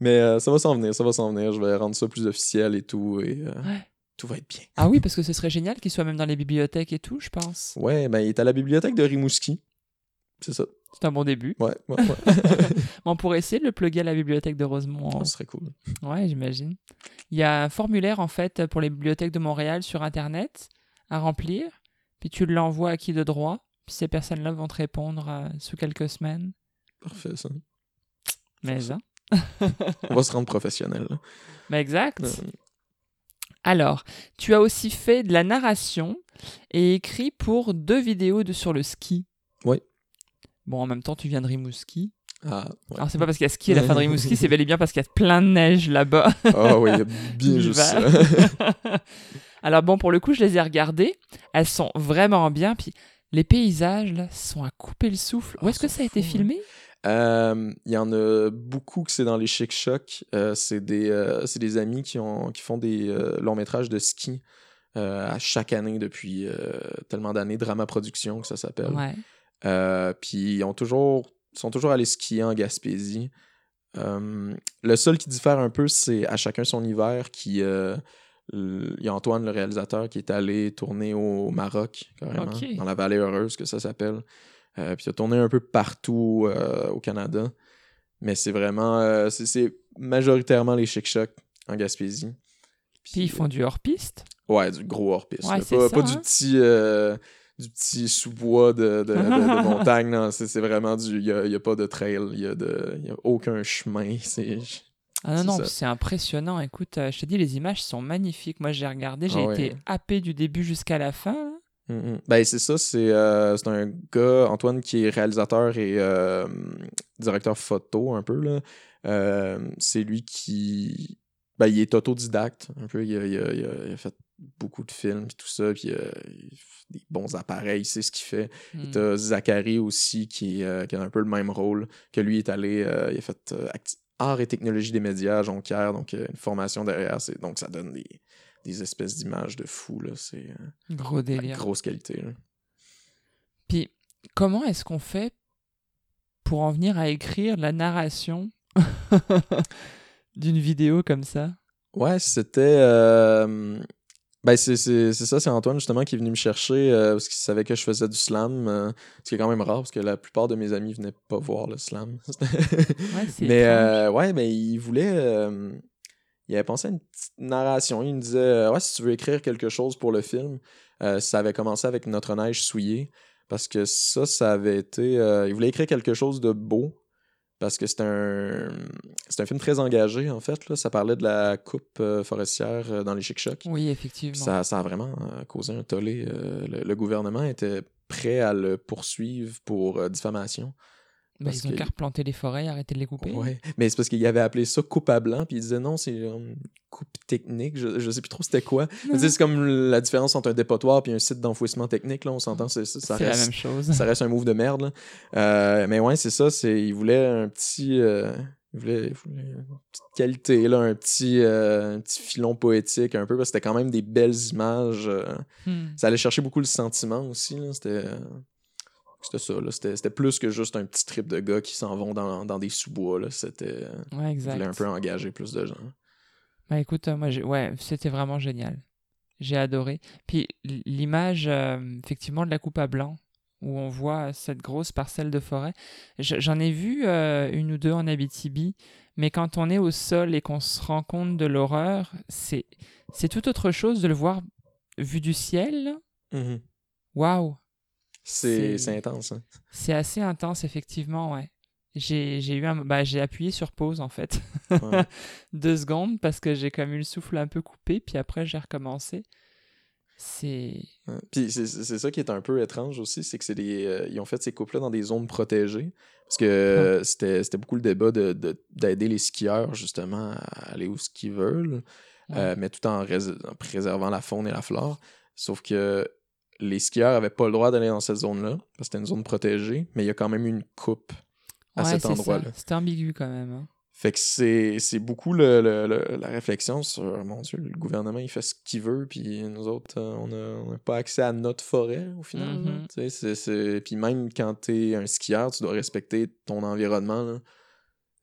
Mais euh, ça va s'en venir, ça va s'en venir. Je vais rendre ça plus officiel et tout. Et euh, Ouais. tout va être bien. Ah oui, parce que ce serait génial qu'il soit même dans les bibliothèques et tout, je pense. Ouais, ben il est à la bibliothèque de Rimouski. C'est ça. C'est un bon début. Ouais, ouais, ouais. On pourrait essayer de le plugger à la bibliothèque de Rosemont. Ça serait cool. Ouais, j'imagine. Il y a un formulaire en fait pour les bibliothèques de Montréal sur internet à remplir, puis tu l'envoies à qui de droit, puis ces personnes-là vont te répondre euh, sous quelques semaines. Parfait, ça. Mais ça. hein. On va se rendre professionnel. là. Mais exact. Euh, Alors, tu as aussi fait de la narration et écrit pour deux vidéos de sur le ski. Oui. Bon, en même temps, tu viens de Rimouski. Ah, ouais. Alors, c'est pas parce qu'il y a ski à la fin de Rimouski, c'est bel et bien parce qu'il y a plein de neige là-bas. Ah oui, il y a bien juste. Alors bon, pour le coup, je les ai regardées. Elles sont vraiment bien. Puis les paysages, là, sont à couper le souffle. Où Ah, est-ce que ça a été fou, hein. filmé? Euh, Il y en a beaucoup que c'est dans les chic chocs. Euh, c'est des, euh, c'est des amis qui, ont, qui font des longs métrages de ski à chaque année depuis tellement d'années. Drama Production, que ça s'appelle. Ouais. Euh, puis ils ont toujours, sont toujours allés skier en Gaspésie. Euh, le seul qui diffère un peu, c'est à chacun son hiver. Qui, euh, il y a Antoine, le réalisateur, qui est allé tourner au Maroc, carrément, dans la vallée heureuse, que ça s'appelle. Euh, puis il a tourné un peu partout au Canada. Mais c'est vraiment. c'est- majoritairement les chic-chocs en Gaspésie. Puis ils font du hors-piste? Ouais, du gros hors-piste. Ouais, pas ça, pas du hein. petit. euh, du petit sous-bois de, de, de- de montagne, c'est vraiment du. Il n'y a, y a pas de trail, il n'y a, y a aucun chemin. C'est. Ah non, non, c'est impressionnant. Écoute, euh, je te dis, les images sont magnifiques. Moi, j'ai regardé, j'ai Ah ouais. été happé du début jusqu'à la fin. Mm. Ben, c'est ça, c'est euh, c'est un gars, Antoine, qui est réalisateur et euh, directeur photo un peu. là. Euh, c'est lui qui. Ben, il est autodidacte un peu. Il a, il a- il a- il a fait beaucoup de films et tout ça. Puis euh, des bons appareils, il sait ce qu'il fait. Hmm. T'as Zachary aussi qui, euh, qui a un peu le même rôle. Que lui est allé. euh, il a fait art et technologie des médias à Jonquière. Donc, une formation derrière. c'est- Donc, ça donne des, des espèces d'images de fou. là. C'est Gros délire. grosse qualité. là. Puis, comment est-ce qu'on fait pour en venir à écrire la narration d'une vidéo comme ça? Ouais, c'était. euh, Ben, c'est c'est- c'est ça, c'est Antoine justement qui est venu me chercher euh, parce qu'il savait que je faisais du slam. euh, ce qui est quand même rare parce que la plupart de mes amis venaient pas voir le slam. Ouais, mais euh, ouais, mais il voulait. il avait pensé à une petite narration. Il me disait Ouais, si tu veux écrire quelque chose pour le film, ça avait commencé avec Notre neige souillée. Parce que ça, ça avait été. il voulait écrire quelque chose de beau. Parce que c'est un. C'est un film très engagé, en fait. Là. Ça parlait de la coupe euh, forestière euh, dans les Chic-Chocs. Oui, Puis effectivement. Ça, ça a vraiment euh, causé un tollé. le, le gouvernement était prêt à le poursuivre pour diffamation. Bah, ils ont qu'à replanter les forêts arrêter de les couper. Ouais. Mais c'est parce qu'il avait appelé ça coupe à blanc, puis il disait non, c'est une coupe technique. Je, je sais plus trop c'était quoi. C'est comme la différence entre un dépotoir et un site d'enfouissement technique. Là, on s'entend, ça C'est la reste, même chose. ça reste un move de merde. là. Euh, mais ouais, c'est ça. C'est, il voulait un petit. euh, il, voulait, il voulait une petite qualité, là, un, petit, euh, un petit filon poétique un peu, parce que c'était quand même des belles images. euh, Hmm. ça allait chercher beaucoup le sentiment aussi. C'était, euh, c'était ça. là. C'était, c'était plus que juste un petit trip de gars qui s'en vont dans, dans des sous-bois. là. C'était, Ouais, voulait un peu engager plus de gens. Bah écoute, euh, moi, ouais, c'était vraiment génial. J'ai adoré. Puis l'image, euh, effectivement, de la coupe à blanc, où on voit cette grosse parcelle de forêt. J'en ai vu euh, une ou deux en Abitibi, mais quand on est au sol et qu'on se rend compte de l'horreur, c'est c'est tout autre chose de le voir vu du ciel. là. Waouh, C'est- c'est intense. hein. c'est assez intense, effectivement, ouais. J'ai eu un, bah, j'ai appuyé sur pause en fait. Ouais. deux secondes parce que j'ai comme eu le souffle un peu coupé, puis après j'ai recommencé. C'est. Ouais. Puis c'est, ça qui est un peu étrange aussi, c'est que c'est des, euh, ils ont fait ces couples-là dans des zones protégées. Parce que euh, c'était, beaucoup le débat de, de- d'aider les skieurs justement à aller où ce qu'ils veulent, euh, mais tout en préservant la faune et la flore. Sauf que les skieurs n'avaient pas le droit d'aller dans cette zone-là, parce que c'était une zone protégée, mais il y a quand même une coupe à Ouais, cet c'est endroit-là. C'était ambigu quand même. hein. Fait que c'est, c'est beaucoup le, le- le- la réflexion sur, mon Dieu, le gouvernement, il fait ce qu'il veut, puis nous autres, euh, on n'a pas accès à notre forêt, au final. c'est- c'est- Puis même quand t'es un skieur, tu dois respecter ton environnement, là.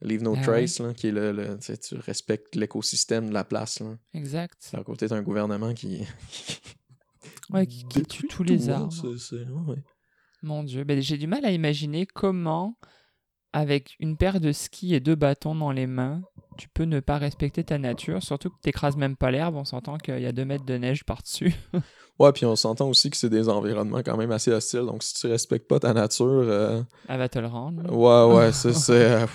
Leave no Ah trace, là, qui est le... le- tu respectes l'écosystème de la place, là. Exact. À côté d'un gouvernement qui... Ouais, qui- tue tous les arbres. Ouais. Mon Dieu. Ben, j'ai du mal à imaginer comment, avec une paire de skis et deux bâtons dans les mains, tu peux ne pas respecter ta nature. Surtout que t'écrases même pas l'herbe. On s'entend qu'il y a deux mètres de neige par-dessus. Ouais, puis on s'entend aussi que c'est des environnements quand même assez hostiles, donc si tu respectes pas ta nature... euh, Elle va te le rendre. Ouais, ouais, c'est.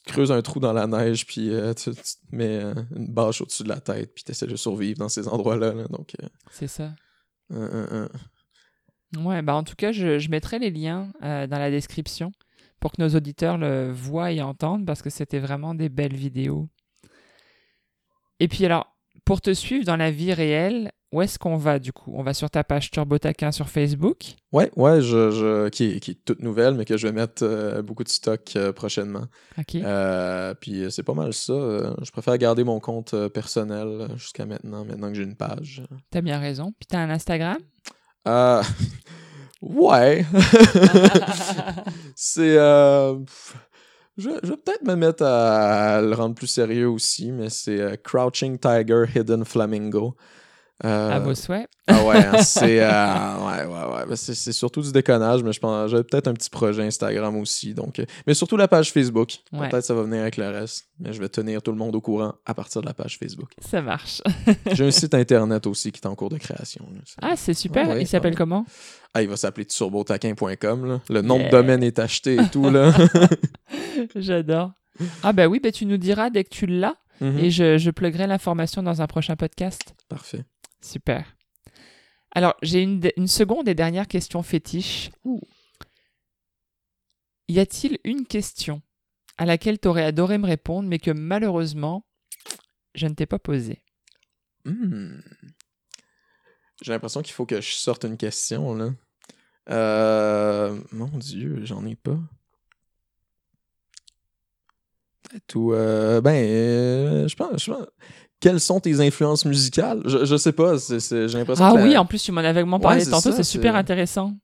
Tu te creuses un trou dans la neige, puis euh, tu, tu te mets euh, une bâche au-dessus de la tête, puis tu essaies de survivre dans ces endroits-là. là, donc, euh, C'est ça. Ouais, bah en tout cas, je, je mettrai les liens euh, dans la description pour que nos auditeurs le voient et entendent parce que c'était vraiment des belles vidéos. Et puis alors, pour te suivre dans la vie réelle, où est-ce qu'on va du coup? On va sur ta page Turbo Taquin sur Facebook? Ouais, ouais, je, je, qui, est, qui est toute nouvelle, mais que je vais mettre euh, beaucoup de stock euh, prochainement. Ok. Euh, puis c'est pas mal ça. je préfère garder mon compte personnel jusqu'à maintenant, maintenant que j'ai une page. T'as bien raison. Puis t'as un Instagram? Euh, ouais. c'est. je, je vais peut-être me mettre à, le rendre plus sérieux aussi, mais c'est Crouching Tiger Hidden Flamingo. Euh, À vos souhaits. ah ouais, hein, c'est. euh, ouais, ouais, ouais. Ben, c'est, surtout du déconnage, mais je pense j'ai peut-être un petit projet Instagram aussi. Donc, euh, mais surtout la page Facebook. Ouais. Peut-être ça va venir avec le reste. Mais je vais tenir tout le monde au courant à partir de la page Facebook. Ça marche. J'ai un site internet aussi qui est en cours de création. là. Ah, c'est super. Ah ouais, Il s'appelle comment? Ah, il va s'appeler turbotaquin.com. Le nom Yeah. de domaine est acheté et tout. Là. J'adore. Ah bah oui, bah tu nous diras dès que tu l'as Mhm. et je, je pluguerai l'information dans un prochain podcast. Parfait. Super. Alors, j'ai une, de- une seconde et dernière question fétiche. Y a-t-il une question à laquelle tu aurais adoré me répondre, mais que malheureusement, je ne t'ai pas posée? Hmm. J'ai l'impression qu'il faut que je sorte une question. là. Euh, Mon Dieu, j'en ai pas. Tout, euh, ben, euh, je pense, je pense- Quelles sont tes influences musicales? Je, je sais pas. c'est- c'est- J'ai l'impression Ah que la- oui, en plus, tu m'en avais vaguement parlé Ouais, tantôt, c'est super intéressant.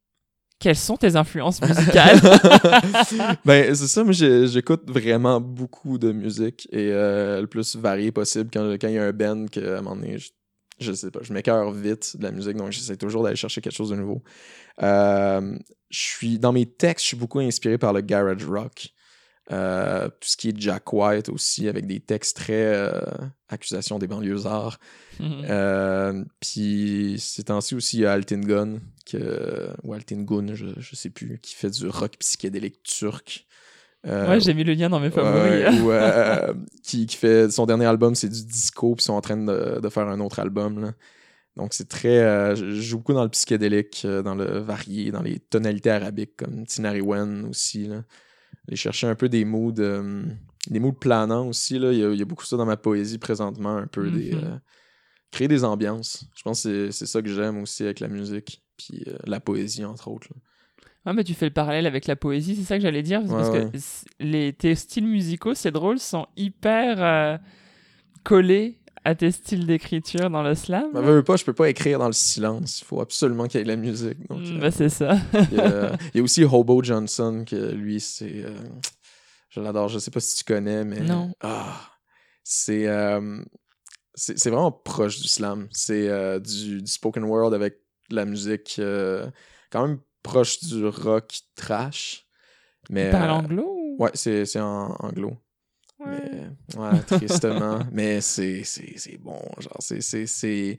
Quelles sont tes influences musicales? Ben, c'est ça, moi j'écoute vraiment beaucoup de musique et euh, le plus varié possible quand quand il y a un band que à un moment donné, je je sais pas, je m'écœure vite de la musique, donc j'essaie toujours d'aller chercher quelque chose de nouveau. Euh, je suis, dans mes textes, je suis beaucoup inspiré par le garage rock. Euh, tout ce qui est Jack White aussi, avec des textes très euh, accusations des banlieusards. Euh, Puis ces temps-ci aussi, il y a Altin Gun, que, ou Altin Gun, je, je sais plus, qui fait du rock psychédélique turc. Euh, Ouais, j'ai mis le lien dans mes favoris. Ou, qui, qui fait son dernier album, c'est du disco, puis ils sont en train de, de faire un autre album. là. Donc c'est très. je joue beaucoup dans le psychédélique, dans le varié, dans les tonalités arabiques, comme Tinari Wen aussi. Là. Aller chercher un peu des moods, euh, des moods planants aussi. Là. Il, y a, il y a beaucoup ça dans ma poésie présentement, un peu des. Mhm. euh, créer des ambiances. Je pense que c'est- ça que j'aime aussi avec la musique, puis euh, la poésie, entre autres. là. Ouais, mais tu fais le parallèle avec la poésie, c'est ça que j'allais dire? Ouais, parce ouais. que les, tes styles musicaux, c'est drôle, sont hyper collés à tes styles d'écriture dans le slam? Mais veux, pas, je peux pas écrire dans le silence. Il faut absolument qu'il y ait de la musique. Donc, Mm, euh, bah, c'est ça. Il y, a, il y a aussi Hobo Johnson, que lui, c'est. euh, je l'adore, je sais pas si tu connais, mais. Non. Ah, c'est. euh, c'est c'est vraiment proche du slam. C'est du, du spoken word avec la musique quand même proche du rock trash. Mais, euh, anglo ou- Ouais, c'est en anglo. Ouais. Mais, ouais, tristement. mais c'est bon. Genre, c'est.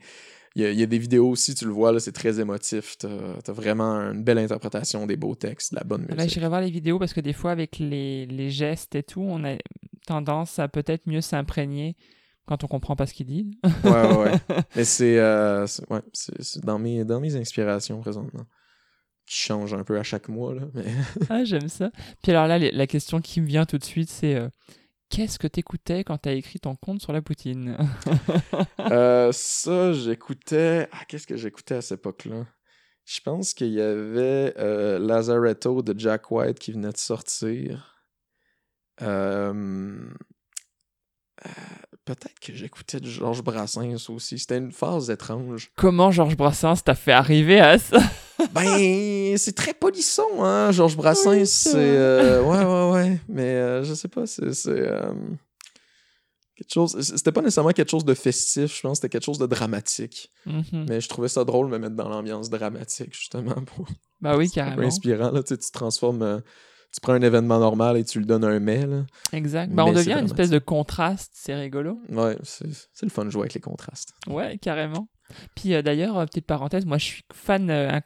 Il y, a, il y a des vidéos aussi, tu le vois, là, c'est très émotif. T'as as vraiment une belle interprétation des beaux textes, de la bonne Là, musique. j'irai voir les vidéos parce que des fois, avec les, les gestes et tout, on a tendance à peut-être mieux s'imprégner quand on comprend pas ce qu'il dit. ouais, ouais, ouais. Mais c'est euh, ouais, dans, mes, dans mes inspirations présentement. Qui changent un peu à chaque mois, là. Mais... ah, j'aime ça. Puis alors là, la question qui me vient tout de suite, c'est euh, qu'est-ce que t'écoutais quand t'as écrit ton conte sur la poutine Euh, ça, j'écoutais. Ah, qu'est-ce que j'écoutais à cette époque-là? Je pense qu'il y avait euh, Lazaretto de Jack White qui venait de sortir. Euh, euh, Peut-être que j'écoutais Georges Brassens aussi. C'était une phase étrange. Comment Georges Brassens t'a fait arriver à ça? Ben, c'est très polisson, hein, Georges Brassens. Oui, c'est euh, ouais, ouais, ouais. Mais euh, je sais pas, c'est. c'est, euh, quelque chose. C'était pas nécessairement quelque chose de festif, je pense c'était quelque chose de dramatique. Mhm. Mais je trouvais ça drôle de me mettre dans l'ambiance dramatique, justement. Pour... Bah oui, carrément. inspirant, là. Tu, sais, tu transformes. Tu prends un événement normal et tu lui donnes un mais, là. Exact. Bah, on Mais devient une espèce de contraste, c'est rigolo. Ouais, c'est le fun de jouer avec les contrastes. Ouais, carrément. Puis euh, d'ailleurs, euh, petite parenthèse, moi je suis fan euh,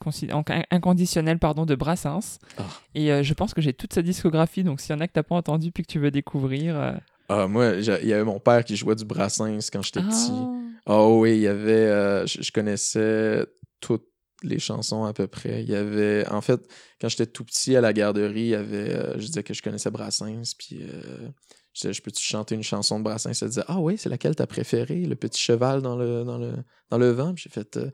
inconditionnel pardon, de Brassens. Ah. Et je pense que j'ai toute sa discographie, donc s'il y en a que t'as pas entendu puis que tu veux découvrir. Ah, moi, il y avait mon père qui jouait du Brassens quand j'étais petit. Ah. Oh oui, il y avait. je, je connaissais toutes les chansons à peu près. Il y avait. En fait, quand j'étais tout petit à la garderie, il y avait. euh, je disais que je connaissais Brassens, puis. euh, je disais, je peux-tu chanter une chanson de Brassens? Elle disait, ah oui, c'est laquelle t'as préférée? Le petit cheval dans le, dans le, dans le vent? Puis j'ai fait, euh,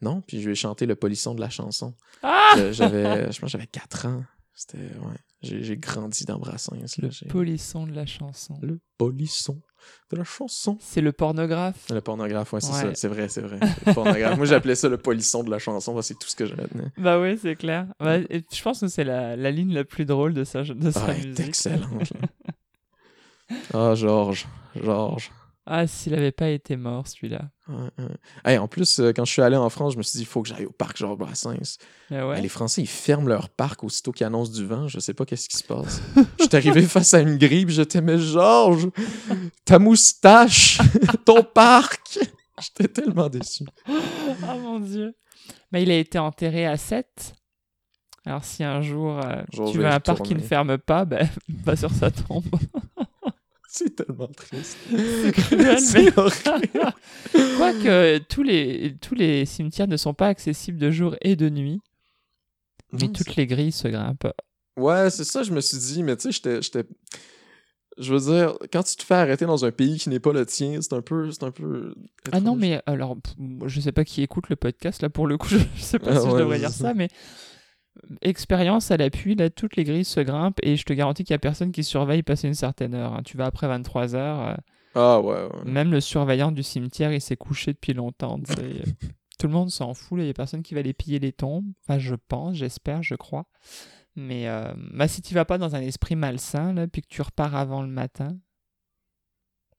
non, puis je vais chanter le polisson de la chanson. Ah Je- J'avais, je pense que j'avais 4 ans. C'était, ouais. J'ai j'ai grandi dans Brassens. là. Le polisson de la chanson. le polisson de la chanson. C'est le pornographe. Le pornographe, ouais, c'est Ouais. ça. C'est vrai, c'est vrai. Le pornographe. Moi, j'appelais ça le polisson de la chanson. C'est tout ce que je retenais. Bah oui, c'est clair. Bah, et je pense que c'est la, la ligne la plus drôle de sa, de sa Ah, elle est musique. excellente. Ah, Georges. Georges. Ah, s'il avait pas été mort, celui-là. Ouais, ouais. Hey, en plus, euh, quand je suis allé en France, je me suis dit, il faut que j'aille au parc Georges Brassens. Ouais. Hey, les Français, ils ferment leur parc aussitôt qu'ils annoncent du vent. Je sais pas qu'est-ce qui se passe. Je suis arrivé face à une grille, puis je t'aimais, Georges, ta moustache, ton parc. J'étais tellement déçu. Ah mon dieu. Mais il a été enterré à 7. Alors si un jour euh, Jour, tu veux un parc qui ne ferme pas, ben va sur sa tombe. C'est tellement triste. C'est cruel, mais... Quoique tous les, tous les cimetières ne sont pas accessibles de jour et de nuit. Mais toutes les grilles se grimpent. Ouais, c'est ça, je me suis dit, mais tu sais, j'étais-. Je veux dire, quand tu te fais arrêter dans un pays qui n'est pas le tien, c'est un peu. C'est un peu. Ah non, mais alors, je sais pas qui écoute le podcast, là, pour le coup, je, sais pas Ah si je devrais dire ça. mais expérience à l'appui, là, toutes les grilles se grimpent et je te garantis qu'il y a personne qui surveille passer une certaine heure. hein. Tu vas après 23 heures, euh, Ah ouais, ouais. même le surveillant du cimetière, il s'est couché depuis longtemps, euh, Tout le monde s'en fout, il y a personne qui va aller piller les tombes. Enfin, je pense, j'espère, je crois. Mais euh, bah, si tu vas pas dans un esprit malsain, là, puis que tu repars avant le matin,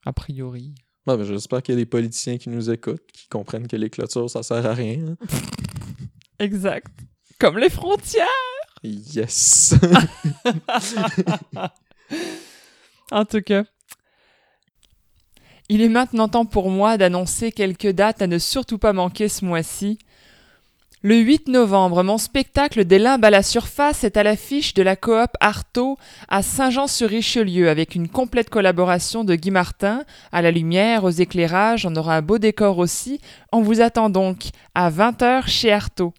a priori. ben, J'espère qu'il y a des politiciens qui nous écoutent, qui comprennent que les clôtures, ça sert à rien. hein. Exact. Comme les frontières. Yes! En tout cas. Il est maintenant temps pour moi d'annoncer quelques dates à ne surtout pas manquer ce mois-ci. Le 8 novembre, mon spectacle des limbes à la surface est à l'affiche de la coop Artaud à Saint-Jean-sur-Richelieu avec une complète collaboration de Guy Martin. À la lumière, aux éclairages, on aura un beau décor aussi. On vous attend donc à 20h chez Artaud.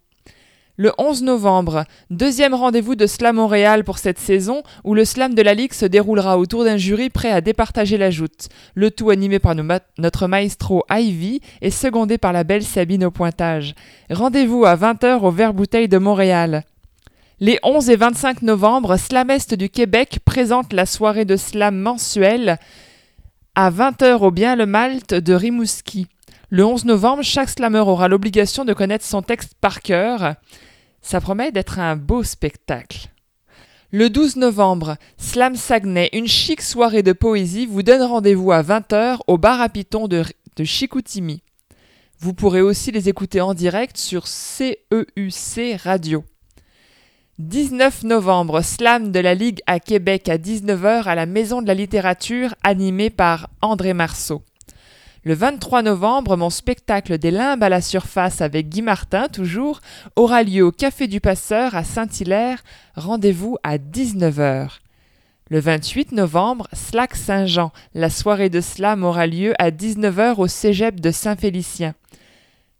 Le 11 novembre, deuxième rendez-vous de Slam Montréal pour cette saison, où le slam de la Ligue se déroulera autour d'un jury prêt à départager la joute. Le tout animé par notre maestro Ivy et secondé par la belle Sabine au pointage. Rendez-vous à 20h au Vert Bouteille de Montréal. Les 11 et 25 novembre, Slam Est du Québec présente la soirée de slam mensuelle à 20h au Bien le Malte de Rimouski. Le 11 novembre, chaque slammer aura l'obligation de connaître son texte par cœur. Ça promet d'être un beau spectacle. Le 12 novembre, Slam Saguenay, une chic soirée de poésie, vous donne rendez-vous à 20h au bar à Piton de, Chicoutimi. Vous pourrez aussi les écouter en direct sur CEUC Radio. 19 novembre, Slam de la Ligue à Québec à 19h à la Maison de la Littérature, animé par André Marceau. Le 23 novembre, mon spectacle des limbes à la surface avec Guy Martin, toujours, aura lieu au Café du Passeur à Saint-Hilaire. Rendez-vous à 19h. Le 28 novembre, Slack Saint-Jean. La soirée de slam aura lieu à 19h au cégep de Saint-Félicien.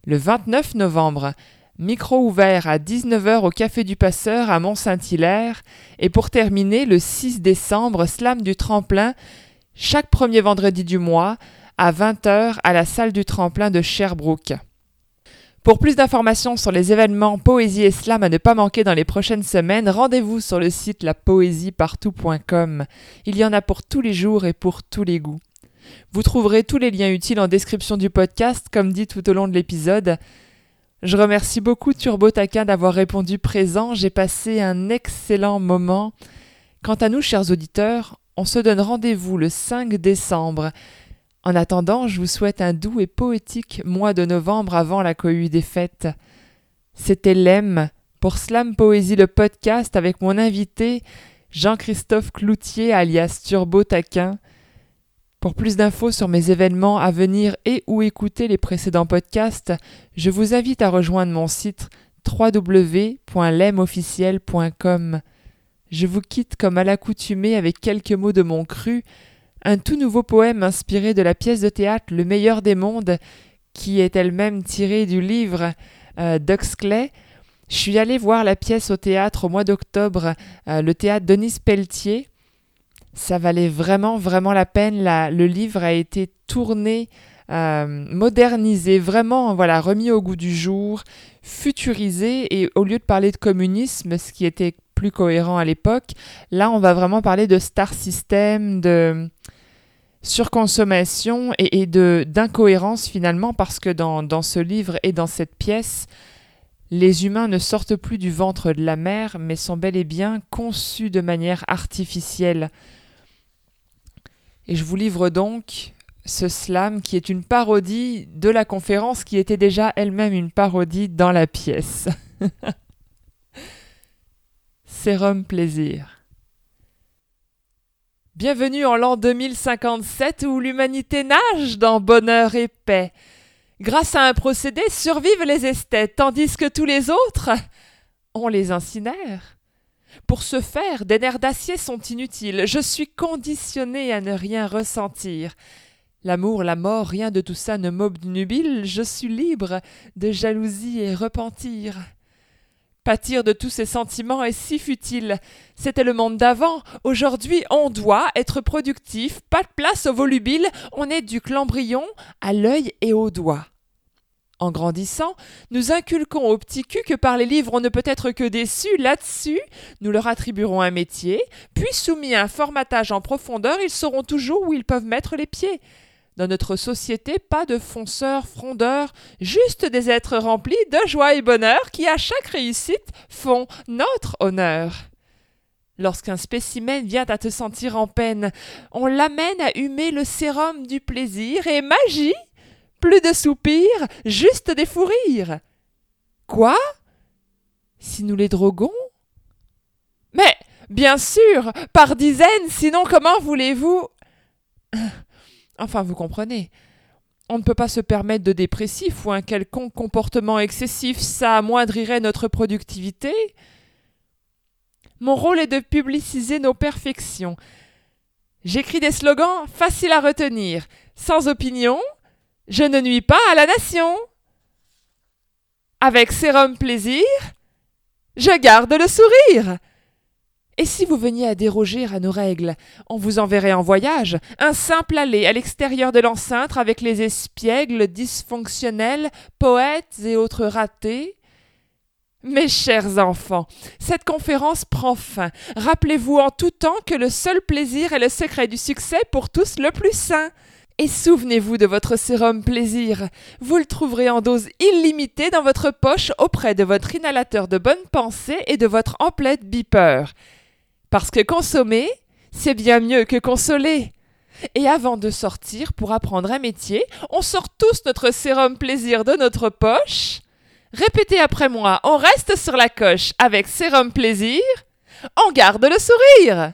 Le 29 novembre, micro ouvert à 19h au Café du Passeur à Mont-Saint-Hilaire. Et pour terminer, le 6 décembre, slam du tremplin, chaque premier vendredi du mois, à 20h à la salle du tremplin de Sherbrooke. Pour plus d'informations sur les événements Poésie et Slam à ne pas manquer dans les prochaines semaines, rendez-vous sur le site lapoésiepartout.com. Il y en a pour tous les jours et pour tous les goûts. Vous trouverez tous les liens utiles en description du podcast, comme dit tout au long de l'épisode. Je remercie beaucoup Turbo Taquin d'avoir répondu présent. J'ai passé un excellent moment. Quant à nous, chers auditeurs, on se donne rendez-vous le 5 décembre. En attendant, je vous souhaite un doux et poétique mois de novembre avant la cohue des fêtes. C'était Lem pour Slam Poésie le podcast avec mon invité Jean-Christophe Cloutier alias Turbo Taquin. Pour plus d'infos sur mes événements à venir et ou écouter les précédents podcasts, je vous invite à rejoindre mon site www.lemofficiel.com. Je vous quitte comme à l'accoutumée avec quelques mots de mon cru, un tout nouveau poème inspiré de la pièce de théâtre Le meilleur des mondes, qui est elle-même tirée du livre euh, d'Huxley. Je suis allée voir la pièce au théâtre au mois d'octobre, euh, le théâtre Denis Pelletier. Ça valait vraiment, vraiment la peine. Le livre a été tourné, euh, modernisé, vraiment, voilà, remis au goût du jour, futurisé. Et au lieu de parler de communisme, ce qui était plus cohérent à l'époque, là, on va vraiment parler de star system, de surconsommation et, et de d'incohérence finalement, parce que dans, dans ce livre et dans cette pièce, les humains ne sortent plus du ventre de la mer, mais sont bel et bien conçus de manière artificielle. Et je vous livre donc ce slam qui est une parodie de la conférence qui était déjà elle-même une parodie dans la pièce. Sérum plaisir. Bienvenue en l'an 2057 où l'humanité nage dans bonheur et paix. Grâce à un procédé, survivent les esthètes, tandis que tous les autres, on les incinère. Pour ce faire, des nerfs d'acier sont inutiles. Je suis conditionné à ne rien ressentir. L'amour, la mort, rien de tout ça ne m'obnubile. Je suis libre de jalousie et repentir. Pâtir de tous ces sentiments est si futile. C'était le monde d'avant. Aujourd'hui, on doit être productif, pas de place au volubile. On éduque l'embryon à l'œil et au doigt. En grandissant, nous inculquons aux petits culs que par les livres on ne peut être que déçu. Là-dessus, nous leur attribuerons un métier, puis soumis à un formatage en profondeur, ils sauront toujours où ils peuvent mettre les pieds. Dans notre société, pas de fonceurs, frondeurs, juste des êtres remplis de joie et bonheur qui, à chaque réussite, font notre honneur. Lorsqu'un spécimen vient à te sentir en peine, on l'amène à humer le sérum du plaisir et magie Plus de soupirs, juste des fous rires. Quoi? Si nous les droguons? Mais, bien sûr, par dizaines, sinon comment voulez-vous? Enfin, vous comprenez. On ne peut pas se permettre de dépressif ou un quelconque comportement excessif, ça amoindrirait notre productivité. Mon rôle est de publiciser nos perfections. J'écris des slogans faciles à retenir, sans opinion, je ne nuis pas à la nation. Avec sérum plaisir, je garde le sourire. Et si vous veniez à déroger à nos règles, on vous enverrait en voyage, un simple aller à l'extérieur de l'enceinte avec les espiègles dysfonctionnels, poètes et autres ratés, mes chers enfants, cette conférence prend fin. Rappelez-vous en tout temps que le seul plaisir est le secret du succès pour tous le plus sain. Et souvenez-vous de votre sérum plaisir. Vous le trouverez en dose illimitée dans votre poche auprès de votre inhalateur de bonne pensée et de votre emplette beeper. Parce que consommer, c'est bien mieux que consoler. Et avant de sortir pour apprendre un métier, on sort tous notre sérum plaisir de notre poche Répétez après moi, on reste sur la coche avec sérum plaisir, on garde le sourire.